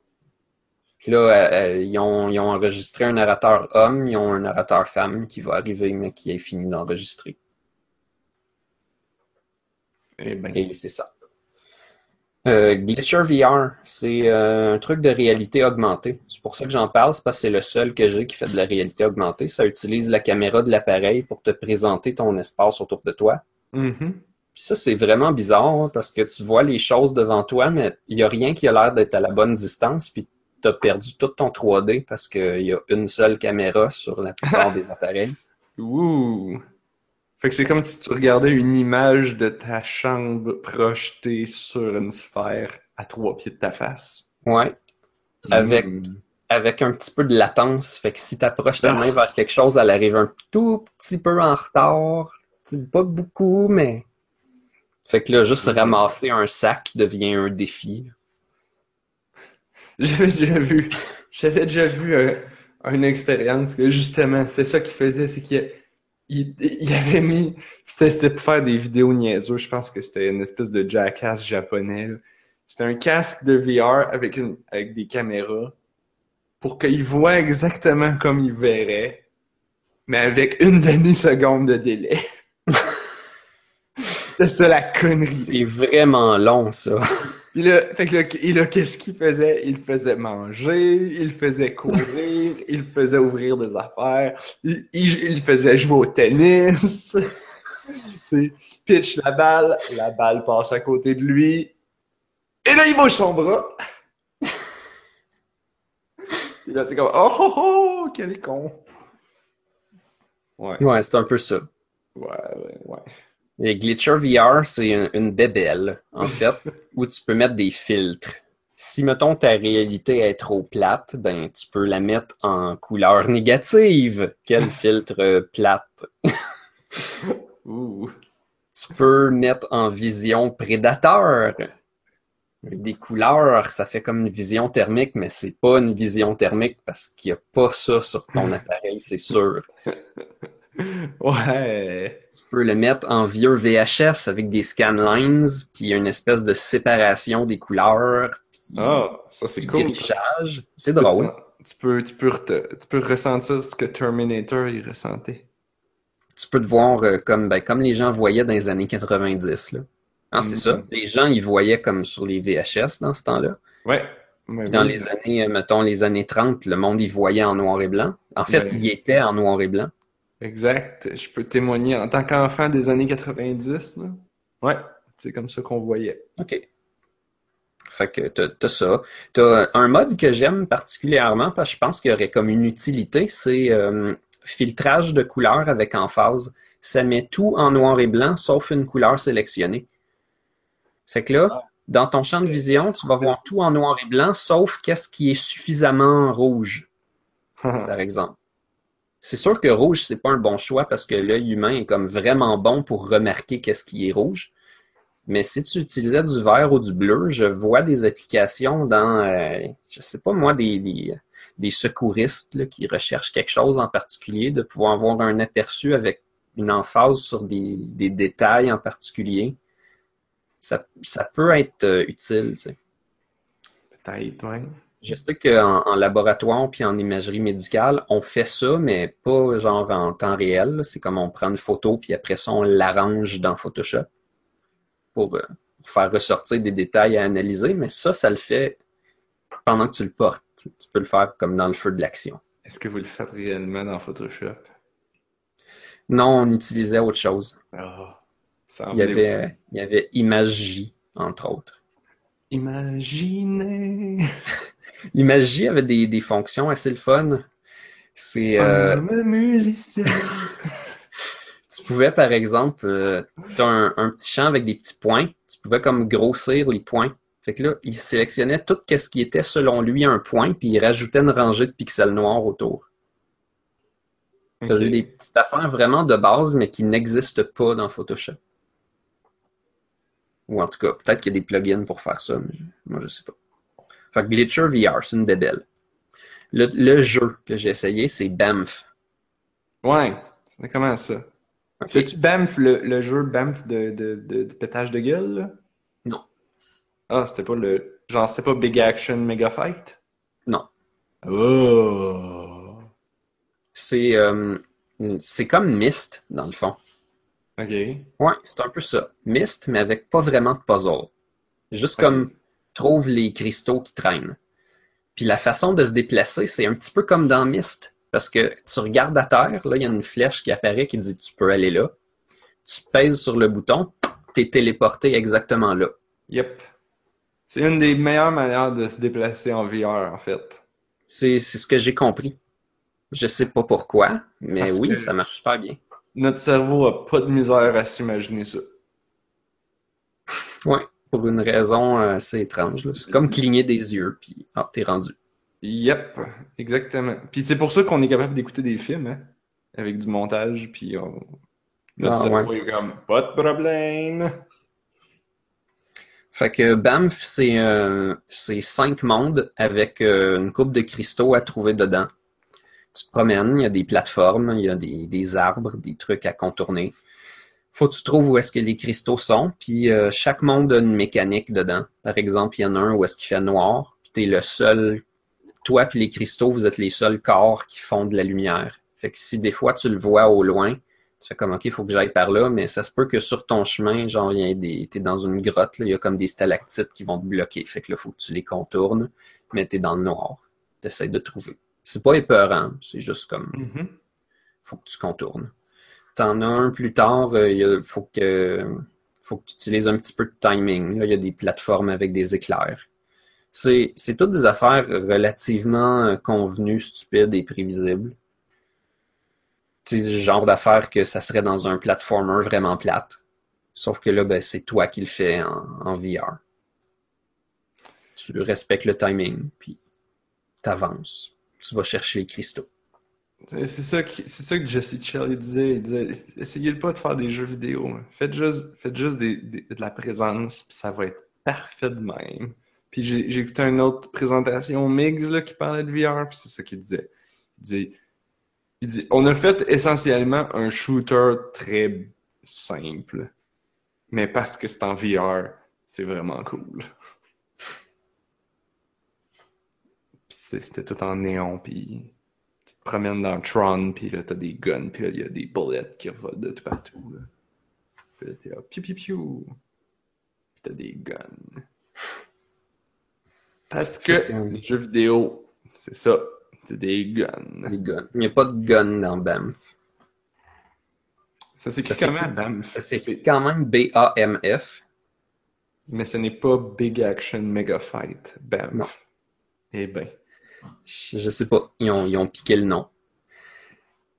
Puis là, euh, euh, ils, ont, ils ont enregistré un narrateur homme, ils ont un narrateur femme qui va arriver, mais qui est fini d'enregistrer. Eh ben. Et c'est ça. Euh, Glitcher VR, c'est euh, un truc de réalité augmentée. C'est pour ça que j'en parle, c'est parce que c'est le seul que j'ai qui fait de la réalité augmentée. Ça utilise la caméra de l'appareil pour te présenter ton espace autour de toi. Mhm. Puis ça, c'est vraiment bizarre hein, parce que tu vois les choses devant toi, mais il n'y a rien qui a l'air d'être à la bonne distance. Puis tu as perdu tout ton 3D parce qu'il y a une seule caméra sur la plupart des <laughs> appareils. Ouh. Fait que c'est comme si tu regardais une image de ta chambre projetée sur une sphère à trois pieds de ta face. Ouais, Avec- Mm. avec un petit peu de latence. Fait que si tu approches ta Ah. main vers quelque chose, elle arrive un tout petit peu en retard. Pas beaucoup, mais. Fait que là, juste ramasser un sac devient un défi. <laughs> J'avais déjà vu, j'avais déjà vu un- une expérience que justement, c'était ça qu'il faisait, c'est qu'il il, il avait mis, c'était pour faire des vidéos niaiseuses, je pense que c'était une espèce de jackass japonais. C'était un casque de VR avec une, avec des caméras pour qu'il voit exactement comme il verrait, mais avec une demi-seconde de délai. <laughs> C'était ça la connerie. C'est vraiment long, ça. Puis là, fait que là, et là, qu'est-ce qu'il faisait? Il faisait manger, il faisait courir, <laughs> il faisait ouvrir des affaires, il, il, il faisait jouer au tennis. <laughs> Il pitch la balle, la balle passe à côté de lui, et là, il bouge son bras. <laughs> Puis là, c'est comme, oh, oh, oh, quel con. Ouais, Ouais, c'est un peu ça. ouais, ouais, ouais. Et Glitcher VR, c'est une, une bébelle, en <laughs> fait, où tu peux mettre des filtres. Si, mettons, ta réalité est trop plate, ben, tu peux la mettre en couleur négative. Quel <laughs> filtre euh, plate? <laughs> Ouh. Tu peux mettre en vision prédateur. Des couleurs, ça fait comme une vision thermique, mais c'est pas une vision thermique parce qu'il n'y a pas ça sur ton appareil, c'est sûr. <laughs> Ouais. Tu peux le mettre en vieux VHS avec des scanlines, puis une espèce de séparation des couleurs, puis Ah, ça c'est cool. C'est Tu peux- drôle. Tu peux, tu, peux rete- tu peux ressentir ce que Terminator il ressentait. Tu peux te voir euh, comme, ben, comme les gens voyaient dans les années 90. Là. Ah, c'est Mhm. ça. Les gens, ils voyaient comme sur les VHS dans ce temps-là. Ouais. Puis dans oui. les années, euh, mettons, les années 30, le monde, il voyait en noir et blanc. En fait, Ouais. il était en noir et blanc. Exact. Je peux témoigner en tant qu'enfant des années 90. Là. Ouais, c'est comme ça qu'on voyait. OK. Fait que t'as, ça. T'as un mode que j'aime particulièrement parce que je pense qu'il y aurait comme une utilité, c'est euh, filtrage de couleurs avec emphase. Ça met tout en noir et blanc sauf une couleur sélectionnée. Fait que là, dans ton champ de vision, tu vas voir tout en noir et blanc sauf qu'est-ce qui est suffisamment rouge, <laughs> par exemple. C'est sûr que rouge, c'est pas un bon choix parce que l'œil humain est comme vraiment bon pour remarquer qu'est-ce qui est rouge. Mais si tu utilisais du vert ou du bleu, je vois des applications dans, euh, je sais pas moi, des, secouristes qui recherchent quelque chose en particulier, de pouvoir avoir un aperçu avec une emphase sur des, détails en particulier. Ça, peut être euh, utile. Peut-être, ouais. Je sais qu'en en laboratoire puis en imagerie médicale, on fait ça, mais pas genre en temps réel. C'est comme on prend une photo puis après ça, on l'arrange dans Photoshop pour, euh, pour faire ressortir des détails à analyser. Mais ça, ça le fait pendant que tu le portes. Tu peux le faire comme dans le feu de l'action. Est-ce que vous le faites réellement dans Photoshop? Non, on utilisait autre chose. Ah, ça Il y avait, il y avait Imagy, entre autres. Imaginez <laughs> Imagy avait des, des fonctions assez le fun. C'est euh. <laughs> Tu pouvais, par exemple, tu as un, un petit champ avec des petits points. Tu pouvais comme grossir les points. Fait que là, il sélectionnait tout ce qui était selon lui un point, puis il rajoutait une rangée de pixels noirs autour. Il faisait des petites affaires vraiment de base, mais qui n'existent pas dans Photoshop. Ou en tout cas, peut-être qu'il y a des plugins pour faire ça, mais moi, je sais pas. Fait que Glitcher VR, c'est une bébelle. Le, le jeu que j'ai essayé, c'est Banff. Ouais, c'est comment ça? C'est-tu Banff, le, le jeu Banff de, de, de, de pétage de gueule, là? Non. Ah, c'était pas le... Genre, c'est pas Big Action Mega Fight? Non. Oh! C'est euh, c'est comme Myst, dans le fond. Ok. Ouais, c'est un peu ça. Myst, mais avec pas vraiment de puzzle. Juste comme trouve les cristaux qui traînent. Puis la façon de se déplacer, c'est un petit peu comme dans Myst. Parce que tu regardes à terre, là, il y a une flèche qui apparaît qui dit tu peux aller là. Tu pèses sur le bouton, t'es téléporté exactement là. Yep. C'est une des meilleures manières de se déplacer en VR, en fait. C'est ce que j'ai compris. Je sais pas pourquoi, mais Parce oui, ça marche super bien. Notre cerveau a pas de misère à s'imaginer ça. Ouais, pour une raison euh, assez étrange. là. C'est comme cligner des yeux, puis ah, t'es rendu. Yep, exactement. Puis c'est pour ça qu'on est capable d'écouter des films, hein, avec du montage, puis on... notre Ah, cerveau ouais. est comme pas de problème. Fait que Banff, c'est euh, c'est cinq mondes avec euh, une coupe de cristaux à trouver dedans. Tu te promènes, il y a des plateformes, il y a des, des arbres, des trucs à contourner. Faut que tu trouves où est-ce que les cristaux sont, puis euh, chaque monde a une mécanique dedans. Par exemple, il y en a un où est-ce qu'il fait noir, puis t'es le seul, toi puis les cristaux, vous êtes les seuls corps qui font de la lumière. Fait que si des fois tu le vois au loin, tu fais comme, OK, il faut que j'aille par là, mais ça se peut que sur ton chemin, genre, des, t'es dans une grotte, il y a comme des stalactites qui vont te bloquer. Fait que là, il faut que tu les contournes, mais t'es dans le noir. T'essayes de trouver. C'est pas épeurant, c'est juste comme, Mhm. faut que tu contournes. T'en as un plus tard, euh, il faut que, tu utilises un petit peu de timing. Là, il y a des plateformes avec des éclairs. C'est, c'est toutes des affaires relativement euh, convenues, stupides et prévisibles. C'est le genre d'affaires que ça serait dans un platformer vraiment plate. Sauf que là, ben, c'est toi qui le fais en, en VR. Tu respectes le timing, puis t'avances. Tu vas chercher les cristaux. C'est ça, c'est ça que Jesse Shelley disait. Il disait, essayez pas de faire des jeux vidéo. hein. Faites juste, faites juste de la présence, puis ça va être parfait de même. Puis j'ai j'ai écouté une autre présentation Migs là, qui parlait de VR, puis c'est ça qu'il disait. Il dit, on a fait essentiellement un shooter très simple, mais parce que c'est en VR, c'est vraiment cool. C'est- c'était tout en néon, puis tu te promènes dans Tron, puis là, t'as des guns, puis là, il y a des bullets qui revolent de tout partout. Là. Puis là, t'es là, piou piou piou. Puis t'as des guns. Parce que les jeux vidéo, c'est ça, c'est des guns. Les guns. Il n'y a pas de gun dans BAM. Ça s'écrit comment, s'écrit- Bam? Ça s'écrit quand même B-A-M-F. Mais ce n'est pas Big Action Mega Fight, Bam. Non. Eh ben. Je sais pas. Ils ont, piqué le nom.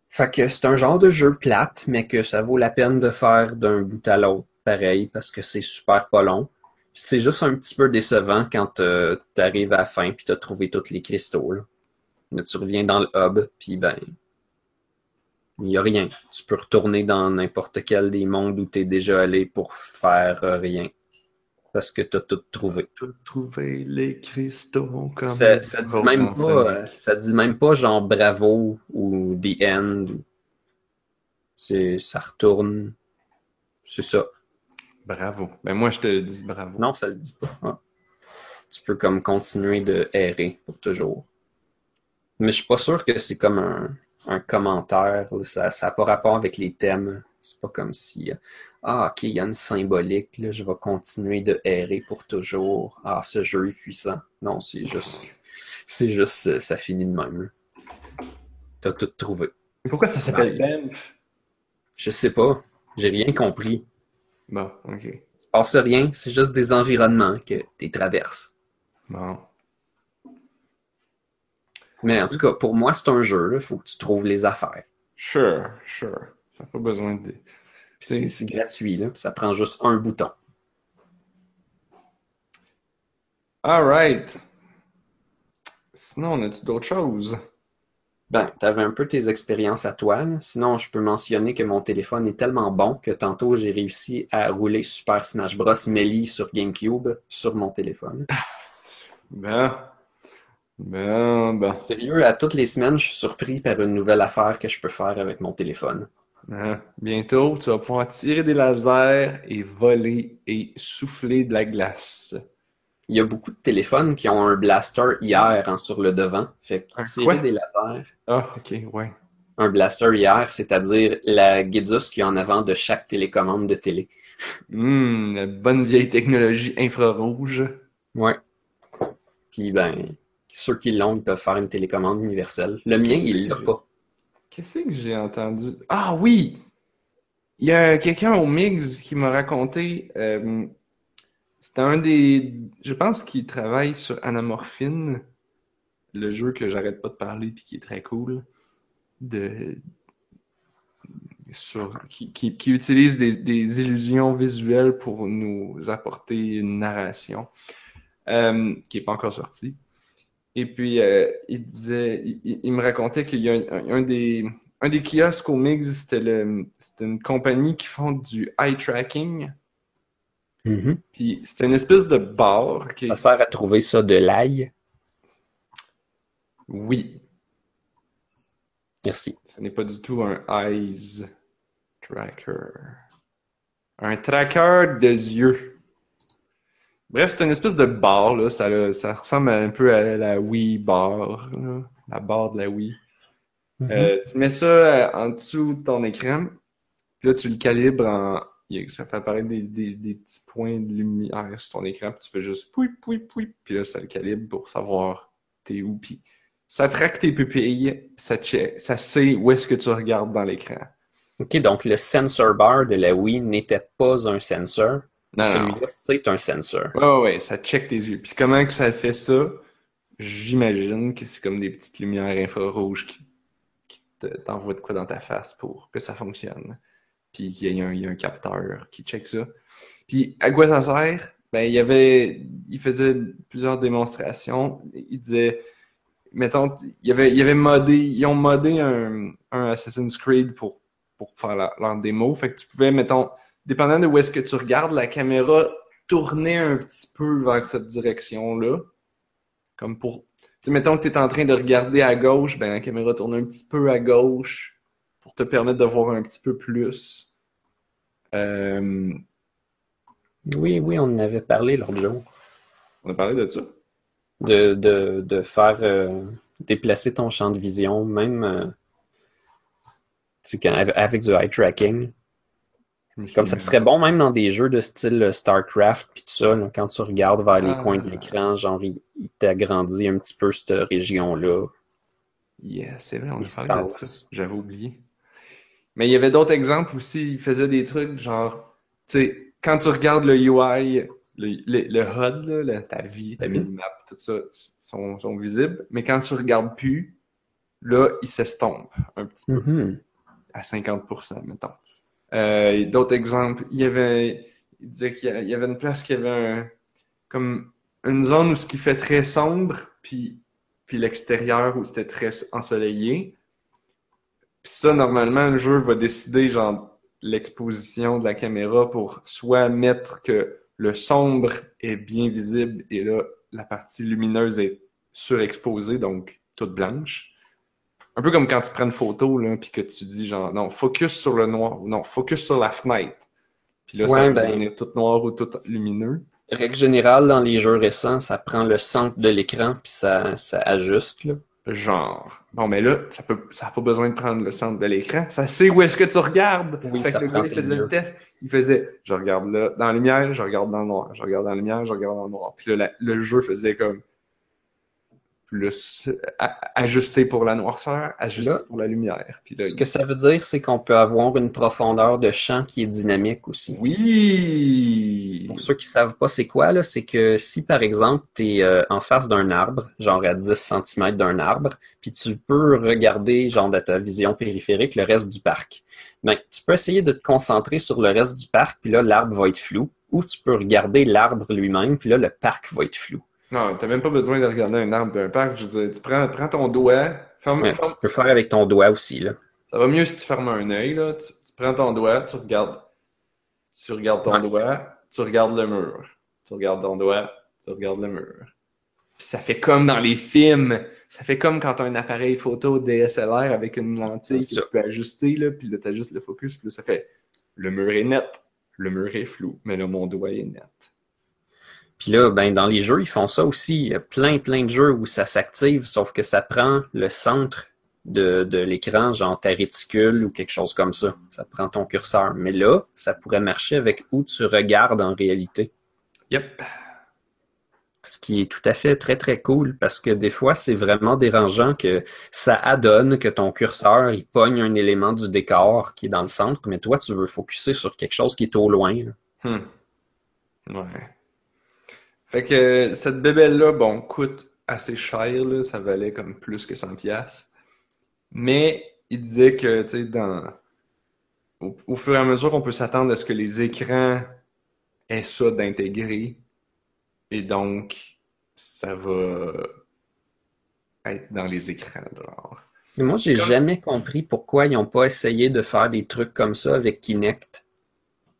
Fait que c'est un genre de jeu plate, mais que ça vaut la peine de faire d'un bout à l'autre, pareil, parce que c'est super pas long. C'est juste un petit peu décevant quand tu arrives à la fin puis t'as trouvé tous les cristaux. Là, tu reviens dans le hub, puis ben, Il n'y a rien. Tu peux retourner dans n'importe quel des mondes où tu es déjà allé pour faire euh, rien. Parce que tu as tout trouvé. Tout trouvé, les cristaux comme Ça, ça dit même pas, ça dit même pas genre bravo ou the end. C'est, ça retourne. C'est ça. Bravo. Ben moi, je te dis bravo. Non, ça le dit pas. Ah. Tu peux comme continuer de errer pour toujours. Mais je suis pas sûr que c'est comme un, un commentaire. là. Ça n'a pas rapport avec les thèmes. C'est pas comme si euh, Ah, ok, il y a une symbolique, là, je vais continuer de errer pour toujours. Ah, ce jeu est puissant. Non, c'est juste. C'est juste euh, ça finit de même. T'as tout trouvé. Pourquoi ça s'appelle Banff? Je sais pas. J'ai rien compris. Bon, ok. Il se passe rien, c'est juste des environnements que tu traverses. Bon. Mais en tout cas, pour moi, c'est un jeu. Il faut que tu trouves les affaires. Sure, sure. Ça n'a pas besoin de... C'est gratuit, là. ça prend juste un bouton. Alright. Sinon, on a-tu d'autres choses? Ben, t'avais un peu tes expériences à toi. là. Sinon, je peux mentionner que mon téléphone est tellement bon que tantôt, j'ai réussi à rouler Super Smash Bros. Melee sur GameCube sur mon téléphone. Ben. Ben, ben. Sérieux, à toutes les semaines, je suis surpris par une nouvelle affaire que je peux faire avec mon téléphone. Hein, Bientôt, tu vas pouvoir tirer des lasers et voler et souffler de la glace. Il y a beaucoup de téléphones qui ont un blaster IR hein, sur le devant. Fait que tirer quoi? des lasers. Ah, ok, ouais. Un blaster IR, c'est-à-dire la guidus qu'il y a en avant de chaque télécommande de télé. Hum, bonne vieille technologie infrarouge. Ouais. Puis ben, ceux qui l'ont, ils peuvent faire une télécommande universelle. Le mien, il l'a pas. Qu'est-ce que j'ai entendu? Ah oui! Il y a quelqu'un au Mix qui m'a raconté. euh, c'était un des. Je pense qu'il travaille sur Anamorphine, le jeu que j'arrête pas de parler puis qui est très cool. De. Sur, qui, utilise des, des illusions visuelles pour nous apporter une narration euh, qui n'est pas encore sortie. Et puis, euh, il disait, il, me racontait qu'il y a un, un des, un des kiosques au Mix, c'était une compagnie qui font du eye tracking. Mhm. Puis c'était une espèce de bar qui Ça sert à trouver ça de l'ail? Oui, Merci. ce n'est pas du tout un eyes tracker. Un tracker de yeux. Bref, c'est une espèce de bar, là. Ça, ressemble un peu à la Wii bar, là. La barre de la Wii. Mhm. Euh, tu mets ça euh, en dessous de ton écran, puis là, tu le calibres en. Ça fait apparaître des, des- des petits points de lumière sur ton écran, puis tu fais juste pouip, pouip, pouip, puis là, ça le calibre pour savoir t'es où. Puis ça traque tes pupilles, ça, check, ça sait où est-ce que tu regardes dans l'écran. OK, donc le sensor bar de la Wii n'était pas un sensor. Celui-là, c'est un sensor. Ouais, ouais, ouais, ça check tes yeux. Puis comment que ça fait ça? J'imagine que c'est comme des petites lumières infrarouges qui, qui te- t'envoient de quoi dans ta face pour que ça fonctionne. Puis il y a un, il y a un capteur qui check ça. Puis à quoi ça sert? Ben, il y avait, il faisait plusieurs démonstrations. Il disait, mettons, il y avait, il y avait modé, ils ont modé un, un Assassin's Creed pour, pour faire la- leur démo. Fait que tu pouvais, mettons, dépendant de où est-ce que tu regardes, la caméra tournait un petit peu vers cette direction-là. Comme pour, tu mettons que tu es en train de regarder à gauche, ben la caméra tourne un petit peu à gauche pour te permettre de voir un petit peu plus. Euh, Oui, oui, on en avait parlé l'autre jour. on a parlé de ça? De, de, de faire euh, déplacer ton champ de vision, même euh, tu avec du eye tracking. Comme ça serait bon même dans des jeux de style euh, StarCraft puis tout ça, là, quand tu regardes vers les Ah. coins de l'écran, genre il, il t'agrandit un petit peu cette région-là. Yeah, c'est vrai, on a parlé de ça. J'avais oublié. Mais il y avait d'autres exemples aussi. Il faisait des trucs genre, tu sais, quand tu regardes le UI, le, le, le HUD, là, la- ta vie, ta Mhm. minimap, tout ça, sont, sont visibles. Mais quand tu regardes plus, là, ils s'estompent un petit peu Mhm. à 50%, mettons. Euh, d'autres exemples, il y avait, il disait qu'il y avait une place qui avait un, comme une zone où ce qui fait très sombre, puis, puis l'extérieur où c'était très ensoleillé. Puis ça, normalement, le jeu va décider, genre, l'exposition de la caméra pour soit mettre que le sombre est bien visible et là, la partie lumineuse est surexposée, donc toute blanche. Un peu comme quand tu prends une photo, là, puis que tu dis, genre, non, focus sur le noir, ou non, focus sur la fenêtre. Puis là, ça va ben- devenir tout noir ou tout lumineux. Règle générale, dans les jeux récents, ça prend le centre de l'écran puis ça, ça ajuste. Là. Genre. Bon, mais là, ça peut, ça a pas besoin de prendre le centre de l'écran. Ça sait où est-ce que tu regardes. Oui, fait ça que le gars, il faisait le test. Il faisait, je regarde là, dans la lumière, je regarde dans le noir. Je regarde dans la lumière, je regarde dans le noir. Puis là, la- le jeu faisait comme plus ajusté pour la noirceur, ajusté Là, pour la lumière. Puis là, Ce que ça veut dire, c'est qu'on peut avoir une profondeur de champ qui est dynamique aussi. oui! Pour ceux qui savent pas c'est quoi, là, c'est que si par exemple tu es en face d'un arbre, genre à 10 cm d'un arbre, puis tu peux regarder genre de ta vision périphérique le reste du parc. Ben, tu peux essayer de te concentrer sur le reste du parc, puis là l'arbre va être flou, ou tu peux regarder l'arbre lui-même, puis là le parc va être flou. Non, t'as même pas besoin de regarder un arbre d'un parc. Je veux dire, tu prends, prends ton doigt, ferme, Ouais, ferme- tu peux faire avec ton doigt aussi là. Ça va mieux si tu fermes un œil, là. Tu, tu prends ton doigt, tu regardes, tu regardes ton Ouais, doigt, tu regardes le mur. Tu regardes ton doigt, tu regardes le mur. Puis ça fait comme dans les films. Ça fait comme quand tu as un appareil photo DSLR avec une lentille que tu peux ajuster, là, puis là, tu ajustes le focus, puis là, ça fait le mur est net, le mur est flou, mais là, mon doigt est net. Puis là, ben, dans les jeux, ils font ça aussi. Il y a plein, plein de jeux où ça s'active, sauf que ça prend le centre de, de l'écran, genre ta réticule ou quelque chose comme ça. Ça prend ton curseur. Mais là, ça pourrait marcher avec où tu regardes en réalité. Yep. Ce qui est tout à fait très, très cool parce que des fois, c'est vraiment dérangeant que ça adonne que ton curseur, il pogne un élément du décor qui est dans le centre, mais toi, tu veux focuser sur quelque chose qui est au loin. Hmm. Ouais. Fait que cette bébelle-là, bon, coûte assez cher, là, ça valait comme plus que 100 pièces. Mais il disait que, tu sais, dans... Au, au fur et à mesure, on peut s'attendre à ce que les écrans aient ça d'intégré. Et donc, ça va être dans les écrans, genre. Mais moi, j'ai Comme- jamais compris pourquoi ils n'ont pas essayé de faire des trucs comme ça avec Kinect.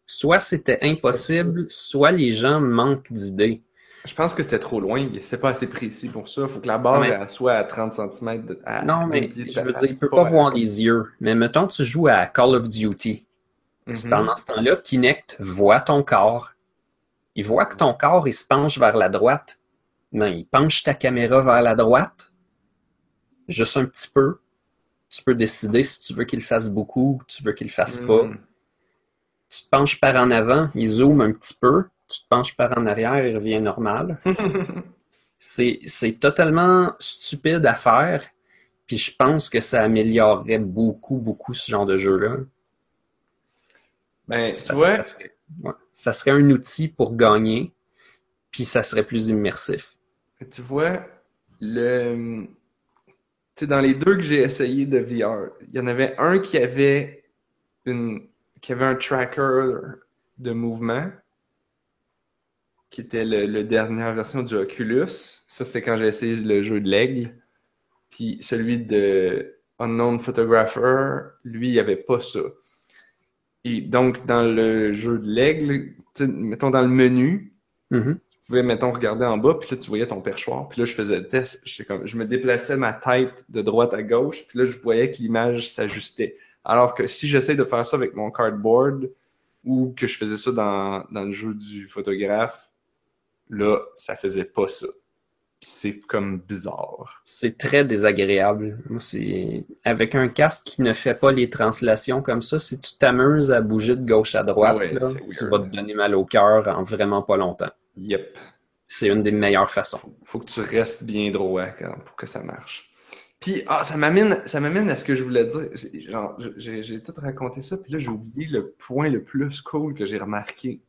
Soit c'était impossible, soit les gens manquent d'idées. Je pense que c'était trop loin, c'était pas assez précis pour ça. Faut que la barre elle soit à 30 cm de à Non, mais je veux dire, il peut pas voir les yeux. Mais mettons, tu joues à Call of Duty. Mhm. Pendant ce temps-là, Kinect voit ton corps. Il voit que ton corps, il se penche vers la droite. Mais il penche ta caméra vers la droite. Juste un petit peu. Tu peux décider si tu veux qu'il fasse beaucoup ou tu veux qu'il le fasse pas. Mhm. Tu te penches par en avant, il zoome un petit peu. Tu te penches par en arrière, il revient normal. <laughs> C'est, totalement stupide à faire. Puis je pense que ça améliorerait beaucoup, beaucoup ce genre de jeu-là. Ben, tu Ça, vois, ça serait, ouais. Ça serait un outil pour gagner, puis ça serait plus immersif. tu vois, le, tu dans les deux que j'ai essayé de VR, il y en avait un qui avait une, qui avait un tracker de mouvement, qui était le, le dernière version du Oculus. Ça, c'est quand j'ai essayé le jeu de l'aigle. Puis celui de Unknown Photographer, lui, il n'y avait pas ça. Et donc, dans le jeu de l'aigle, mettons dans le menu, Mhm. tu pouvais, mettons, regarder en bas, puis là, tu voyais ton perchoir. Puis là, je faisais le test. Comme, je me déplaçais ma tête de droite à gauche, puis là, je voyais que l'image s'ajustait. Alors que si j'essaie de faire ça avec mon cardboard, ou que je faisais ça dans, dans le jeu du photographe, là, ça faisait pas ça. C'est comme bizarre. C'est très désagréable. Avec un casque qui ne fait pas les translations comme ça, si tu t'amuses à bouger de gauche à droite, Ouais, là, tu vas te donner mal au cœur en vraiment pas longtemps. Yep. C'est une des meilleures façons. Faut que tu restes bien droit pour que ça marche. Puis, ah, ça m'amène, ça m'amène à ce que je voulais dire. Genre, j'ai tout raconté ça, puis là, j'ai oublié le point le plus cool que j'ai remarqué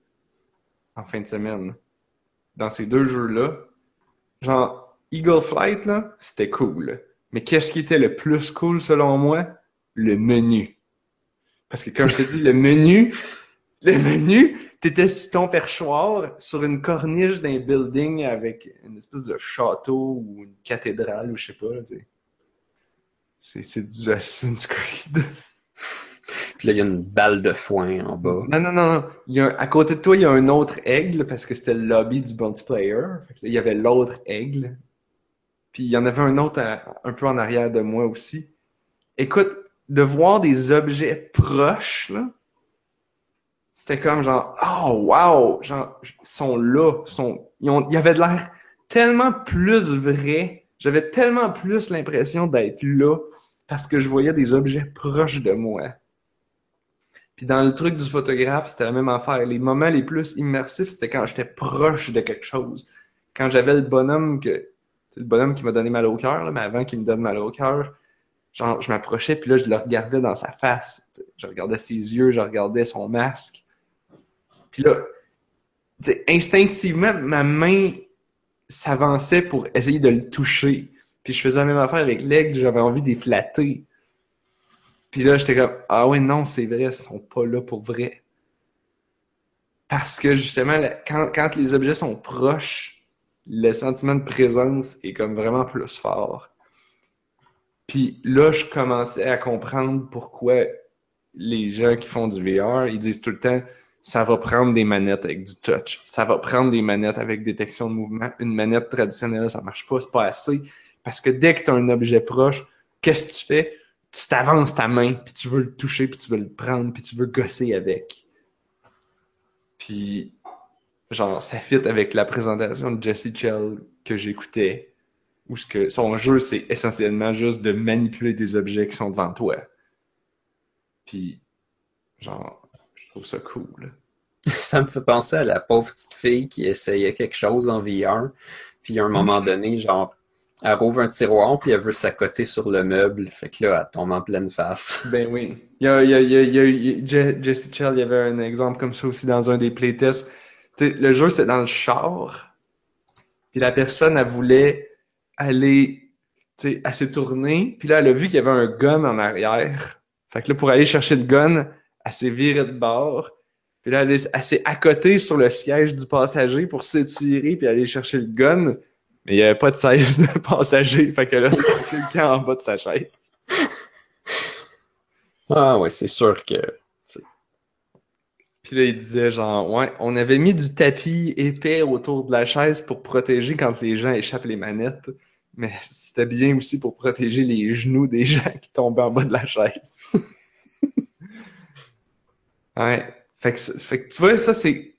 en fin de semaine. Dans ces deux jeux-là. Genre, Eagle Flight, là, c'était cool. Mais qu'est-ce qui était le plus cool selon moi? Le menu. Parce que comme je te dis, le menu, <laughs> le menu, t'étais sur ton perchoir, sur une corniche d'un building avec une espèce de château ou une cathédrale ou je sais pas, c'est du <laughs> Assassin's Creed. Puis là, il y a une balle de foin en bas. Non, non, non, non. Il y a à côté de toi, il y a un autre aigle parce que c'était le lobby du multiplayer. Fait il y avait l'autre aigle. Puis il y en avait un autre un peu en arrière de moi aussi. Écoute, de voir des objets proches, là, c'était comme genre, oh wow! Genre, ils sont là. Sont, ils, ont, avaient de l'air tellement plus vrai. J'avais tellement plus l'impression d'être là parce que je voyais des objets proches de moi. Puis dans le truc du photographe, c'était la même affaire. Les moments les plus immersifs, c'était quand j'étais proche de quelque chose. Quand j'avais le bonhomme que. Le bonhomme qui m'a donné mal au cœur, mais avant qu'il me donne mal au cœur, genre, je m'approchais, puis là, je le regardais dans sa face. Je regardais ses yeux, je regardais son masque. Puis là, instinctivement, ma main s'avançait pour essayer de le toucher. Puis je faisais la même affaire avec l'aigle, j'avais envie de flatter. Puis là, j'étais comme, ah ouais, non, c'est vrai, ils sont pas là pour vrai. Parce que justement, quand les objets sont proches, le sentiment de présence est comme vraiment plus fort. Puis là, je commençais à comprendre pourquoi les gens qui font du VR, ils disent tout le temps, ça va prendre des manettes avec du touch. Ça va prendre des manettes avec détection de mouvement. Une manette traditionnelle, ça marche pas, c'est pas assez. Parce que dès que tu as un objet proche, qu'est-ce que tu fais? Tu t'avances ta main, puis tu veux le toucher, puis tu veux le prendre, puis tu veux gosser avec. Puis, genre, ça fit avec la présentation de Jesse Chell que j'écoutais, où ce que son jeu, c'est essentiellement juste de manipuler des objets qui sont devant toi. Puis, genre, je trouve ça cool. <laughs> Ça me fait penser à la pauvre petite fille qui essayait quelque chose en VR. Puis à un moment donné, genre, elle rouvre un tiroir, puis elle veut s'accoter sur le meuble. Fait que là, elle tombe en pleine face. <laughs> Ben oui. Il y a, il y a, il y a, il y a Jesse Chell, il y avait un exemple comme ça aussi dans un des playtests. Tu sais, le jeu, c'était dans le char. Puis la personne, elle voulait aller, tu sais, elle s'est tournée. Puis là, elle a vu qu'il y avait un gun en arrière. Fait que là, pour aller chercher le gun, elle s'est virée de bord. Puis là, elle, elle s'est accotée sur le siège du passager pour s'étirer puis aller chercher le gun. Mais il n'y avait pas de siège de passager. Fait a sorti le camp en bas de sa chaise. Ah ouais, c'est sûr que. Puis là, il disait genre, ouais, on avait mis du tapis épais autour de la chaise pour protéger quand les gens échappent les manettes, mais c'était bien aussi pour protéger les genoux des gens qui tombaient en bas de la chaise. <laughs> ouais. Fait que, c'est- fait que tu vois, ça, c'est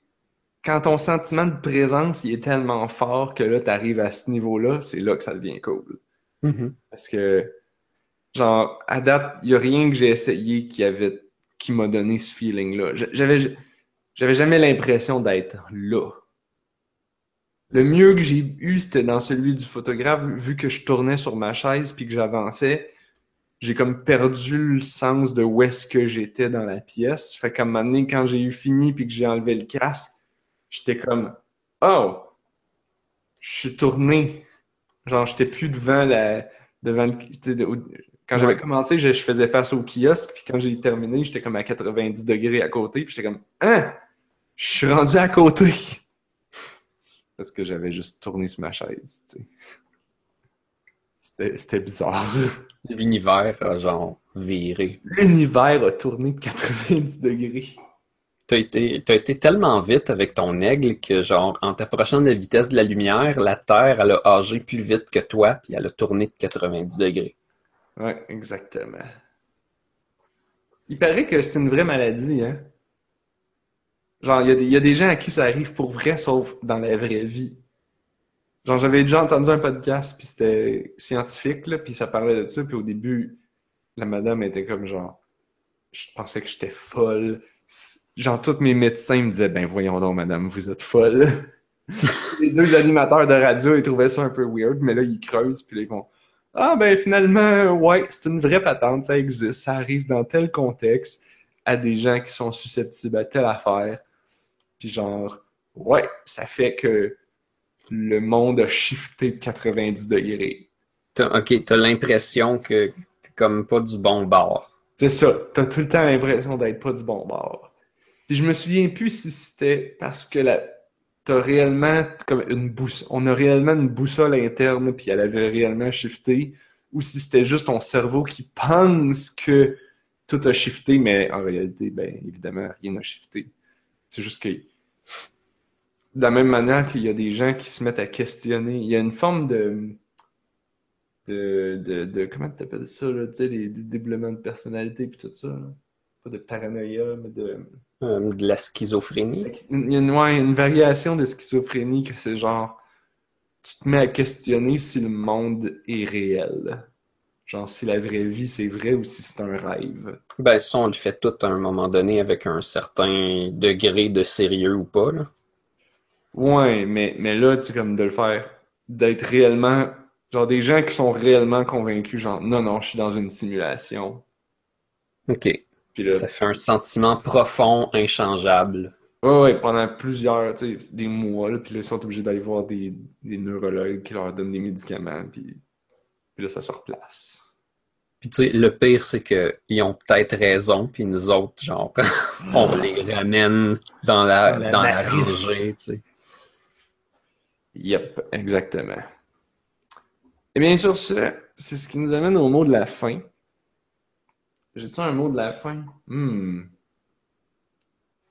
quand ton sentiment de présence, il est tellement fort que là, t'arrives à ce niveau-là, c'est là que ça devient cool. Mhm. Parce que, genre, à date, il n'y a rien que j'ai essayé qui avait, qui m'a donné ce feeling-là. J'avais, j'avais jamais l'impression d'être là. Le mieux que j'ai eu, c'était dans celui du photographe, vu que je tournais sur ma chaise puis que j'avançais. J'ai comme perdu le sens de où est-ce que j'étais dans la pièce. Fait qu'à un moment donné, quand j'ai eu fini puis que j'ai enlevé le casque, j'étais comme, oh, je suis tourné. Genre, j'étais plus devant la, devant le, quand j'avais commencé, je, je faisais face au kiosque, puis quand j'ai terminé, j'étais comme à 90 degrés à côté, puis j'étais comme, hein, je suis rendu à côté. <laughs> Parce que j'avais juste tourné sur ma chaise, tu sais. C'était, c'était bizarre. L'univers a genre viré. L'univers a tourné de 90 degrés. T'as été, été tellement vite avec ton aigle que, genre, en t'approchant de la vitesse de la lumière, la Terre, elle a âgé plus vite que toi, puis elle a tourné de 90 degrés. Ouais, exactement. Il paraît que c'est une vraie maladie, hein? Genre, il y, a des- il y a des gens à qui ça arrive pour vrai, sauf dans la vraie vie. Genre, j'avais déjà entendu un podcast, puis c'était scientifique, là, puis ça parlait de ça, puis au début, la madame était comme genre, je pensais que j'étais folle. Genre, tous mes médecins me disaient, ben voyons donc, madame, vous êtes folle. <laughs> Les deux animateurs de radio, ils trouvaient ça un peu weird, mais là, ils creusent, puis là, ils vont, ah ben finalement, ouais, c'est une vraie patente, ça existe, ça arrive dans tel contexte à des gens qui sont susceptibles à telle affaire. Puis genre, ouais, ça fait que le monde a shifté de 90 degrés. Ok, t'as l'impression que t'es comme pas du bon bord. C'est ça, t'as tout le temps l'impression d'être pas du bon bord. Puis je me souviens plus si c'était parce que la... t'as réellement comme une boussole, on a réellement une boussole interne puis elle avait réellement shifté, ou si c'était juste ton cerveau qui pense que tout a shifté, mais en réalité, ben évidemment, rien n'a shifté. C'est juste que de la même manière qu'il y a des gens qui se mettent à questionner, il y a une forme de de, de, de comment tu appelles ça, là, tu sais, les dédoublements de personnalité puis tout ça. Là. Pas de paranoïa, mais de. Euh, de la schizophrénie. Il y a une, ouais, une variation de schizophrénie que c'est genre. Tu te mets à questionner si le monde est réel. Genre si la vraie vie c'est vrai ou si c'est un rêve. Ben, ça, on le fait tout à un moment donné avec un certain degré de sérieux ou pas, là. Ouais, mais, mais là, tu sais, comme de le faire, d'être réellement Genre des gens qui sont réellement convaincus, genre non, non, je suis dans une simulation. OK. Puis là, ça fait un sentiment profond, inchangeable. Ouais, ouais, pendant plusieurs, tu sais, des mois, là, puis là, ils sont obligés d'aller voir des, des, neurologues qui leur donnent des médicaments, puis, puis là, ça se replace. Puis tu sais, le pire, c'est qu'ils ont peut-être raison, puis nous autres, genre, <laughs> on les ramène dans la, dans la, dans la rangée, tu sais. Yep, exactement. Et bien sur ce, c'est ce qui nous amène au mot de la fin. J'ai-tu un mot de la fin? Hmm.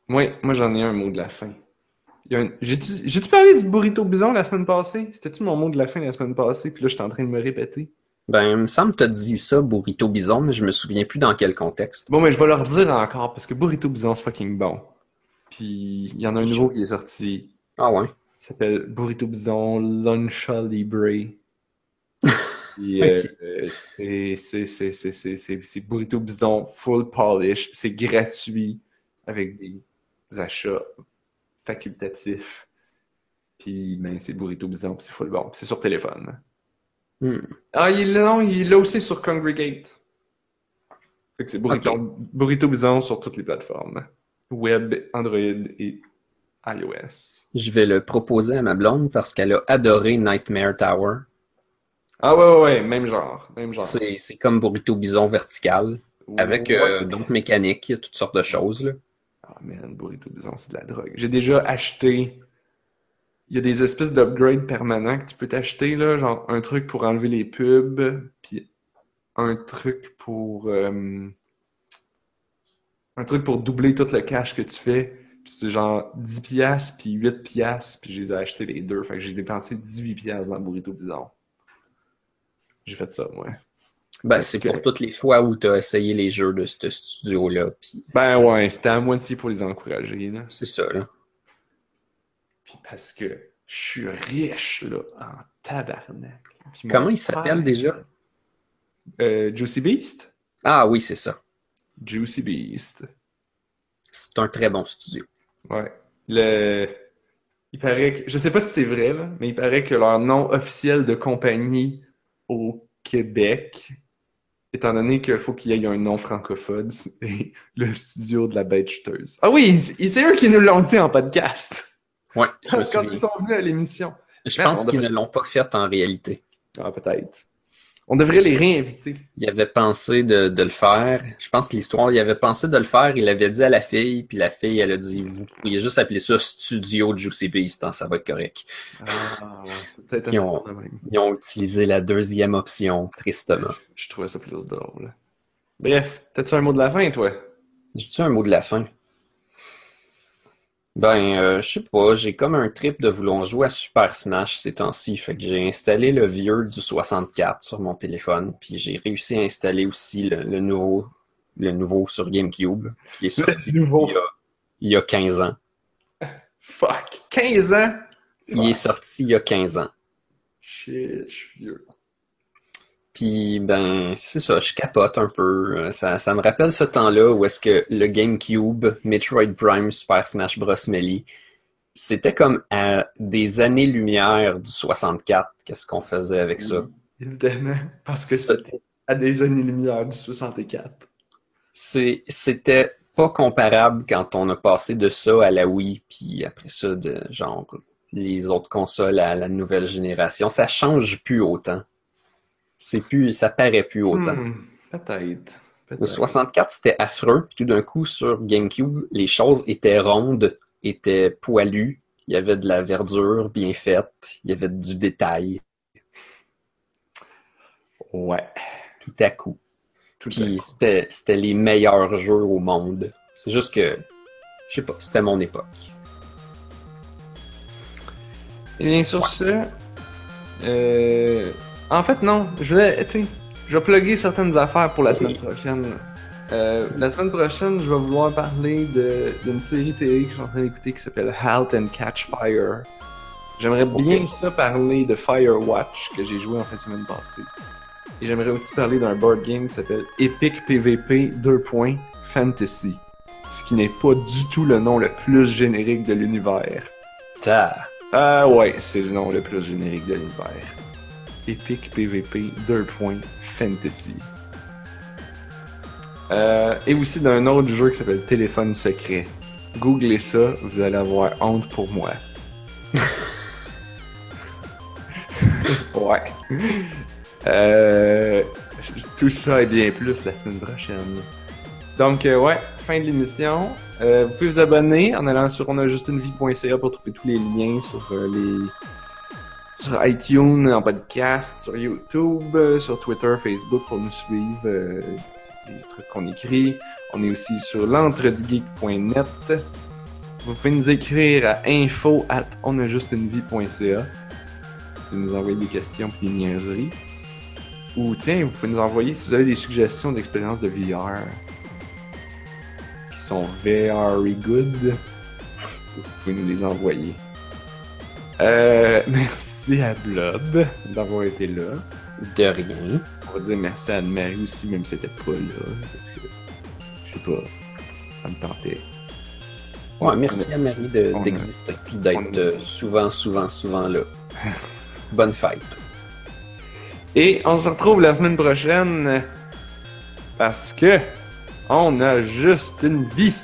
Oui, moi j'en ai un mot de la fin. J'ai-tu parlé du burrito bison la semaine passée? C'était-tu mon mot de la fin la semaine passée? Puis là, je suis en train de me répéter. Ben, il me semble que t'as dit ça, burrito bison, mais je me souviens plus dans quel contexte. Bon, mais je vais leur dire encore, parce que burrito bison, c'est fucking bon. Puis, il y en a un nouveau qui est sorti. Ah ouais? Il s'appelle Burrito Bison Luncha Libre. Euh, c'est Burrito Bison full polish. C'est gratuit avec des achats facultatifs. Puis, ben, c'est Burrito Bison, c'est full bon. c'est sur téléphone. Hmm. Ah, il, non, il est là aussi sur Congregate. Fait que c'est Burrito, Burrito Bison sur toutes les plateformes. Web, Android et iOS. Je vais le proposer à ma blonde parce qu'elle a adoré Nightmare Tower. Ah ouais, ouais, ouais, même genre. Même genre. C'est comme Burrito Bison vertical, avec euh, d'autres mécaniques, il y a toutes sortes de choses. Là. Ah man, Burrito Bison, c'est de la drogue. J'ai déjà acheté. Il y a des espèces d'upgrades permanents que tu peux t'acheter, là, genre un truc pour enlever les pubs, puis un truc pour. Euh, un truc pour doubler tout le cash que tu fais. Puis c'est genre 10 piastres, puis 8 piastres, puis je les ai achetés les deux. Fait que j'ai dépensé 18 piastres dans Burrito Bison. J'ai fait ça, moi. Ben, c'est pour toutes les fois où tu as essayé les jeux de ce studio-là. Ben ouais, c'était à moitié pour les encourager. C'est ça, là. Puis parce que je suis riche, là, en tabarnak. Comment il s'appelle déjà? Euh, Juicy Beast? Ah oui, c'est ça. Juicy Beast. C'est un très bon studio. Ouais. Le... Il paraît que... Je sais pas si c'est vrai, là, mais il paraît que leur nom officiel de compagnie au Québec, étant donné qu'il faut qu'il y ait un nom francophone, <laughs> c'est le studio de la bête chuteuse. Ah oui, c'est eux qui nous l'ont dit en podcast. Ouais, <laughs> Quand ils sont venus à l'émission. Je pense qu'ils ne l'ont pas fait en réalité. Ah, peut-être. On devrait les réinviter. Il avait pensé de, de le faire. Je pense que l'histoire, il avait pensé de le faire. Il avait dit à la fille, puis la fille, elle a dit Vous pourriez juste appeler ça Studio Juicy Beast, ça va être correct. Ah, ont, ils ont utilisé la deuxième option, tristement. Je trouvais ça plus drôle. Bref, t'as-tu un mot de la fin, toi? J'ai-tu un mot de la fin? Ben, euh, je sais pas, j'ai comme un trip de vouloir jouer à Super Smash ces temps-ci. Fait que j'ai installé le vieux du 64 sur mon téléphone, puis j'ai réussi à installer aussi le, nouveau le nouveau sur GameCube, qui est sorti il, y a, il y a 15 ans. Fuck! 15 ans? Il est sorti il y a 15 ans. Shit, je suis vieux. Puis, ben, c'est ça, je capote un peu. Euh, ça, ça me rappelle ce temps-là où est-ce que le GameCube, Metroid Prime, Super Smash Bros. Melee, c'était comme à des années-lumière du 64. Qu'est-ce qu'on faisait avec ça? évidemment, parce que c'était à des années-lumière du 64. C'était pas comparable quand on a passé de ça à la Wii, puis après ça, de genre les autres consoles à la nouvelle génération. Ça change plus autant c'est plus, ça paraît plus autant. Hmm, peut-être. le 64, c'était affreux. Puis tout d'un coup, sur GameCube, les choses étaient rondes, étaient poilues. Il y avait de la verdure bien faite. Il y avait du détail. Ouais. tout à coup. Tout Puis c'était c'était les meilleurs jeux au monde. C'est juste que, je sais pas, c'était mon époque. Et bien sur ce, euh, en fait non, je voulais, tu je vais plugger certaines affaires pour la semaine prochaine. Euh, la semaine prochaine, je vais vouloir parler d'une série télé que je suis en train d'écouter qui s'appelle Halt and Catch Fire. J'aimerais bien ça parler de Firewatch que j'ai joué en fin de semaine passée. Et j'aimerais aussi parler d'un board game qui s'appelle Epic PVP 2. Fantasy. Ce qui n'est pas du tout le nom le plus générique de l'univers. Ah ouais, c'est le nom le plus générique de l'univers. Epic PVP 2. Fantasy. Euh, et aussi d'un autre jeu qui s'appelle Téléphone secret. Googlez ça, vous allez avoir honte pour moi. <laughs> ouais. Euh, tout ça et bien plus la semaine prochaine. Donc, euh, ouais, fin de l'émission. Euh, vous pouvez vous abonner en allant sur onajustunevie.ca pour trouver tous les liens sur les sur iTunes, en podcast, sur YouTube, euh, sur Twitter, Facebook pour nous suivre, euh, les trucs qu'on écrit. On est aussi sur l'entredugeek.net. Vous pouvez nous écrire à info at onajustunevie.ca. Vous nous envoyer des questions et des niaiseries. Ou tiens, vous pouvez nous envoyer si vous avez des suggestions d'expériences de VR qui sont very good. Vous pouvez nous les envoyer. Euh, <laughs> merci à Blob d'avoir été là. De rien. On va dire merci à Anne-Marie aussi, même si elle était pas là. Parce que, je sais pas, ça me tentait. Ouais, merci à Marie de- d'exister puis d'être a- euh, souvent, souvent, souvent là. <laughs> Bonne fête. Et on se retrouve la semaine prochaine parce que on a juste une vie.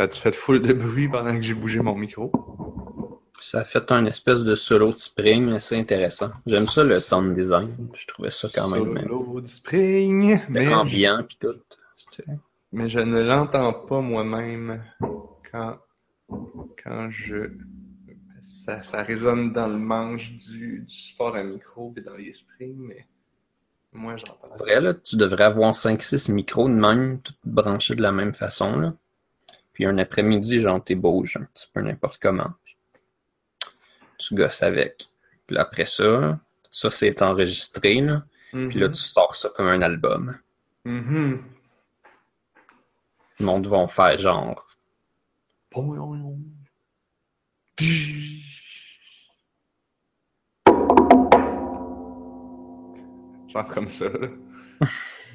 Ça a-tu fait full de bruit pendant que j'ai bougé mon micro? Ça a fait un espèce de solo de spring assez intéressant. J'aime ça le sound design. Je trouvais ça quand même. Solo de spring, C'était mais, je- ambiant puis tout. Mais je ne l'entends pas moi-même quand, quand je... Ça, ça résonne dans le manche du, du support à micro et dans les springs, mais moi j'entends. En vrai, là, tu devrais avoir 5-6 micros de même, tous branchés de la même façon. Là. Puis un après-midi, genre, t'es bouges un petit peu n'importe comment. Tu gosses avec. Puis là, après ça, ça c'est enregistré. Là. Puis là, tu sors ça comme un album. Mhm. Le monde va faire genre. Genre comme ça, là. <laughs>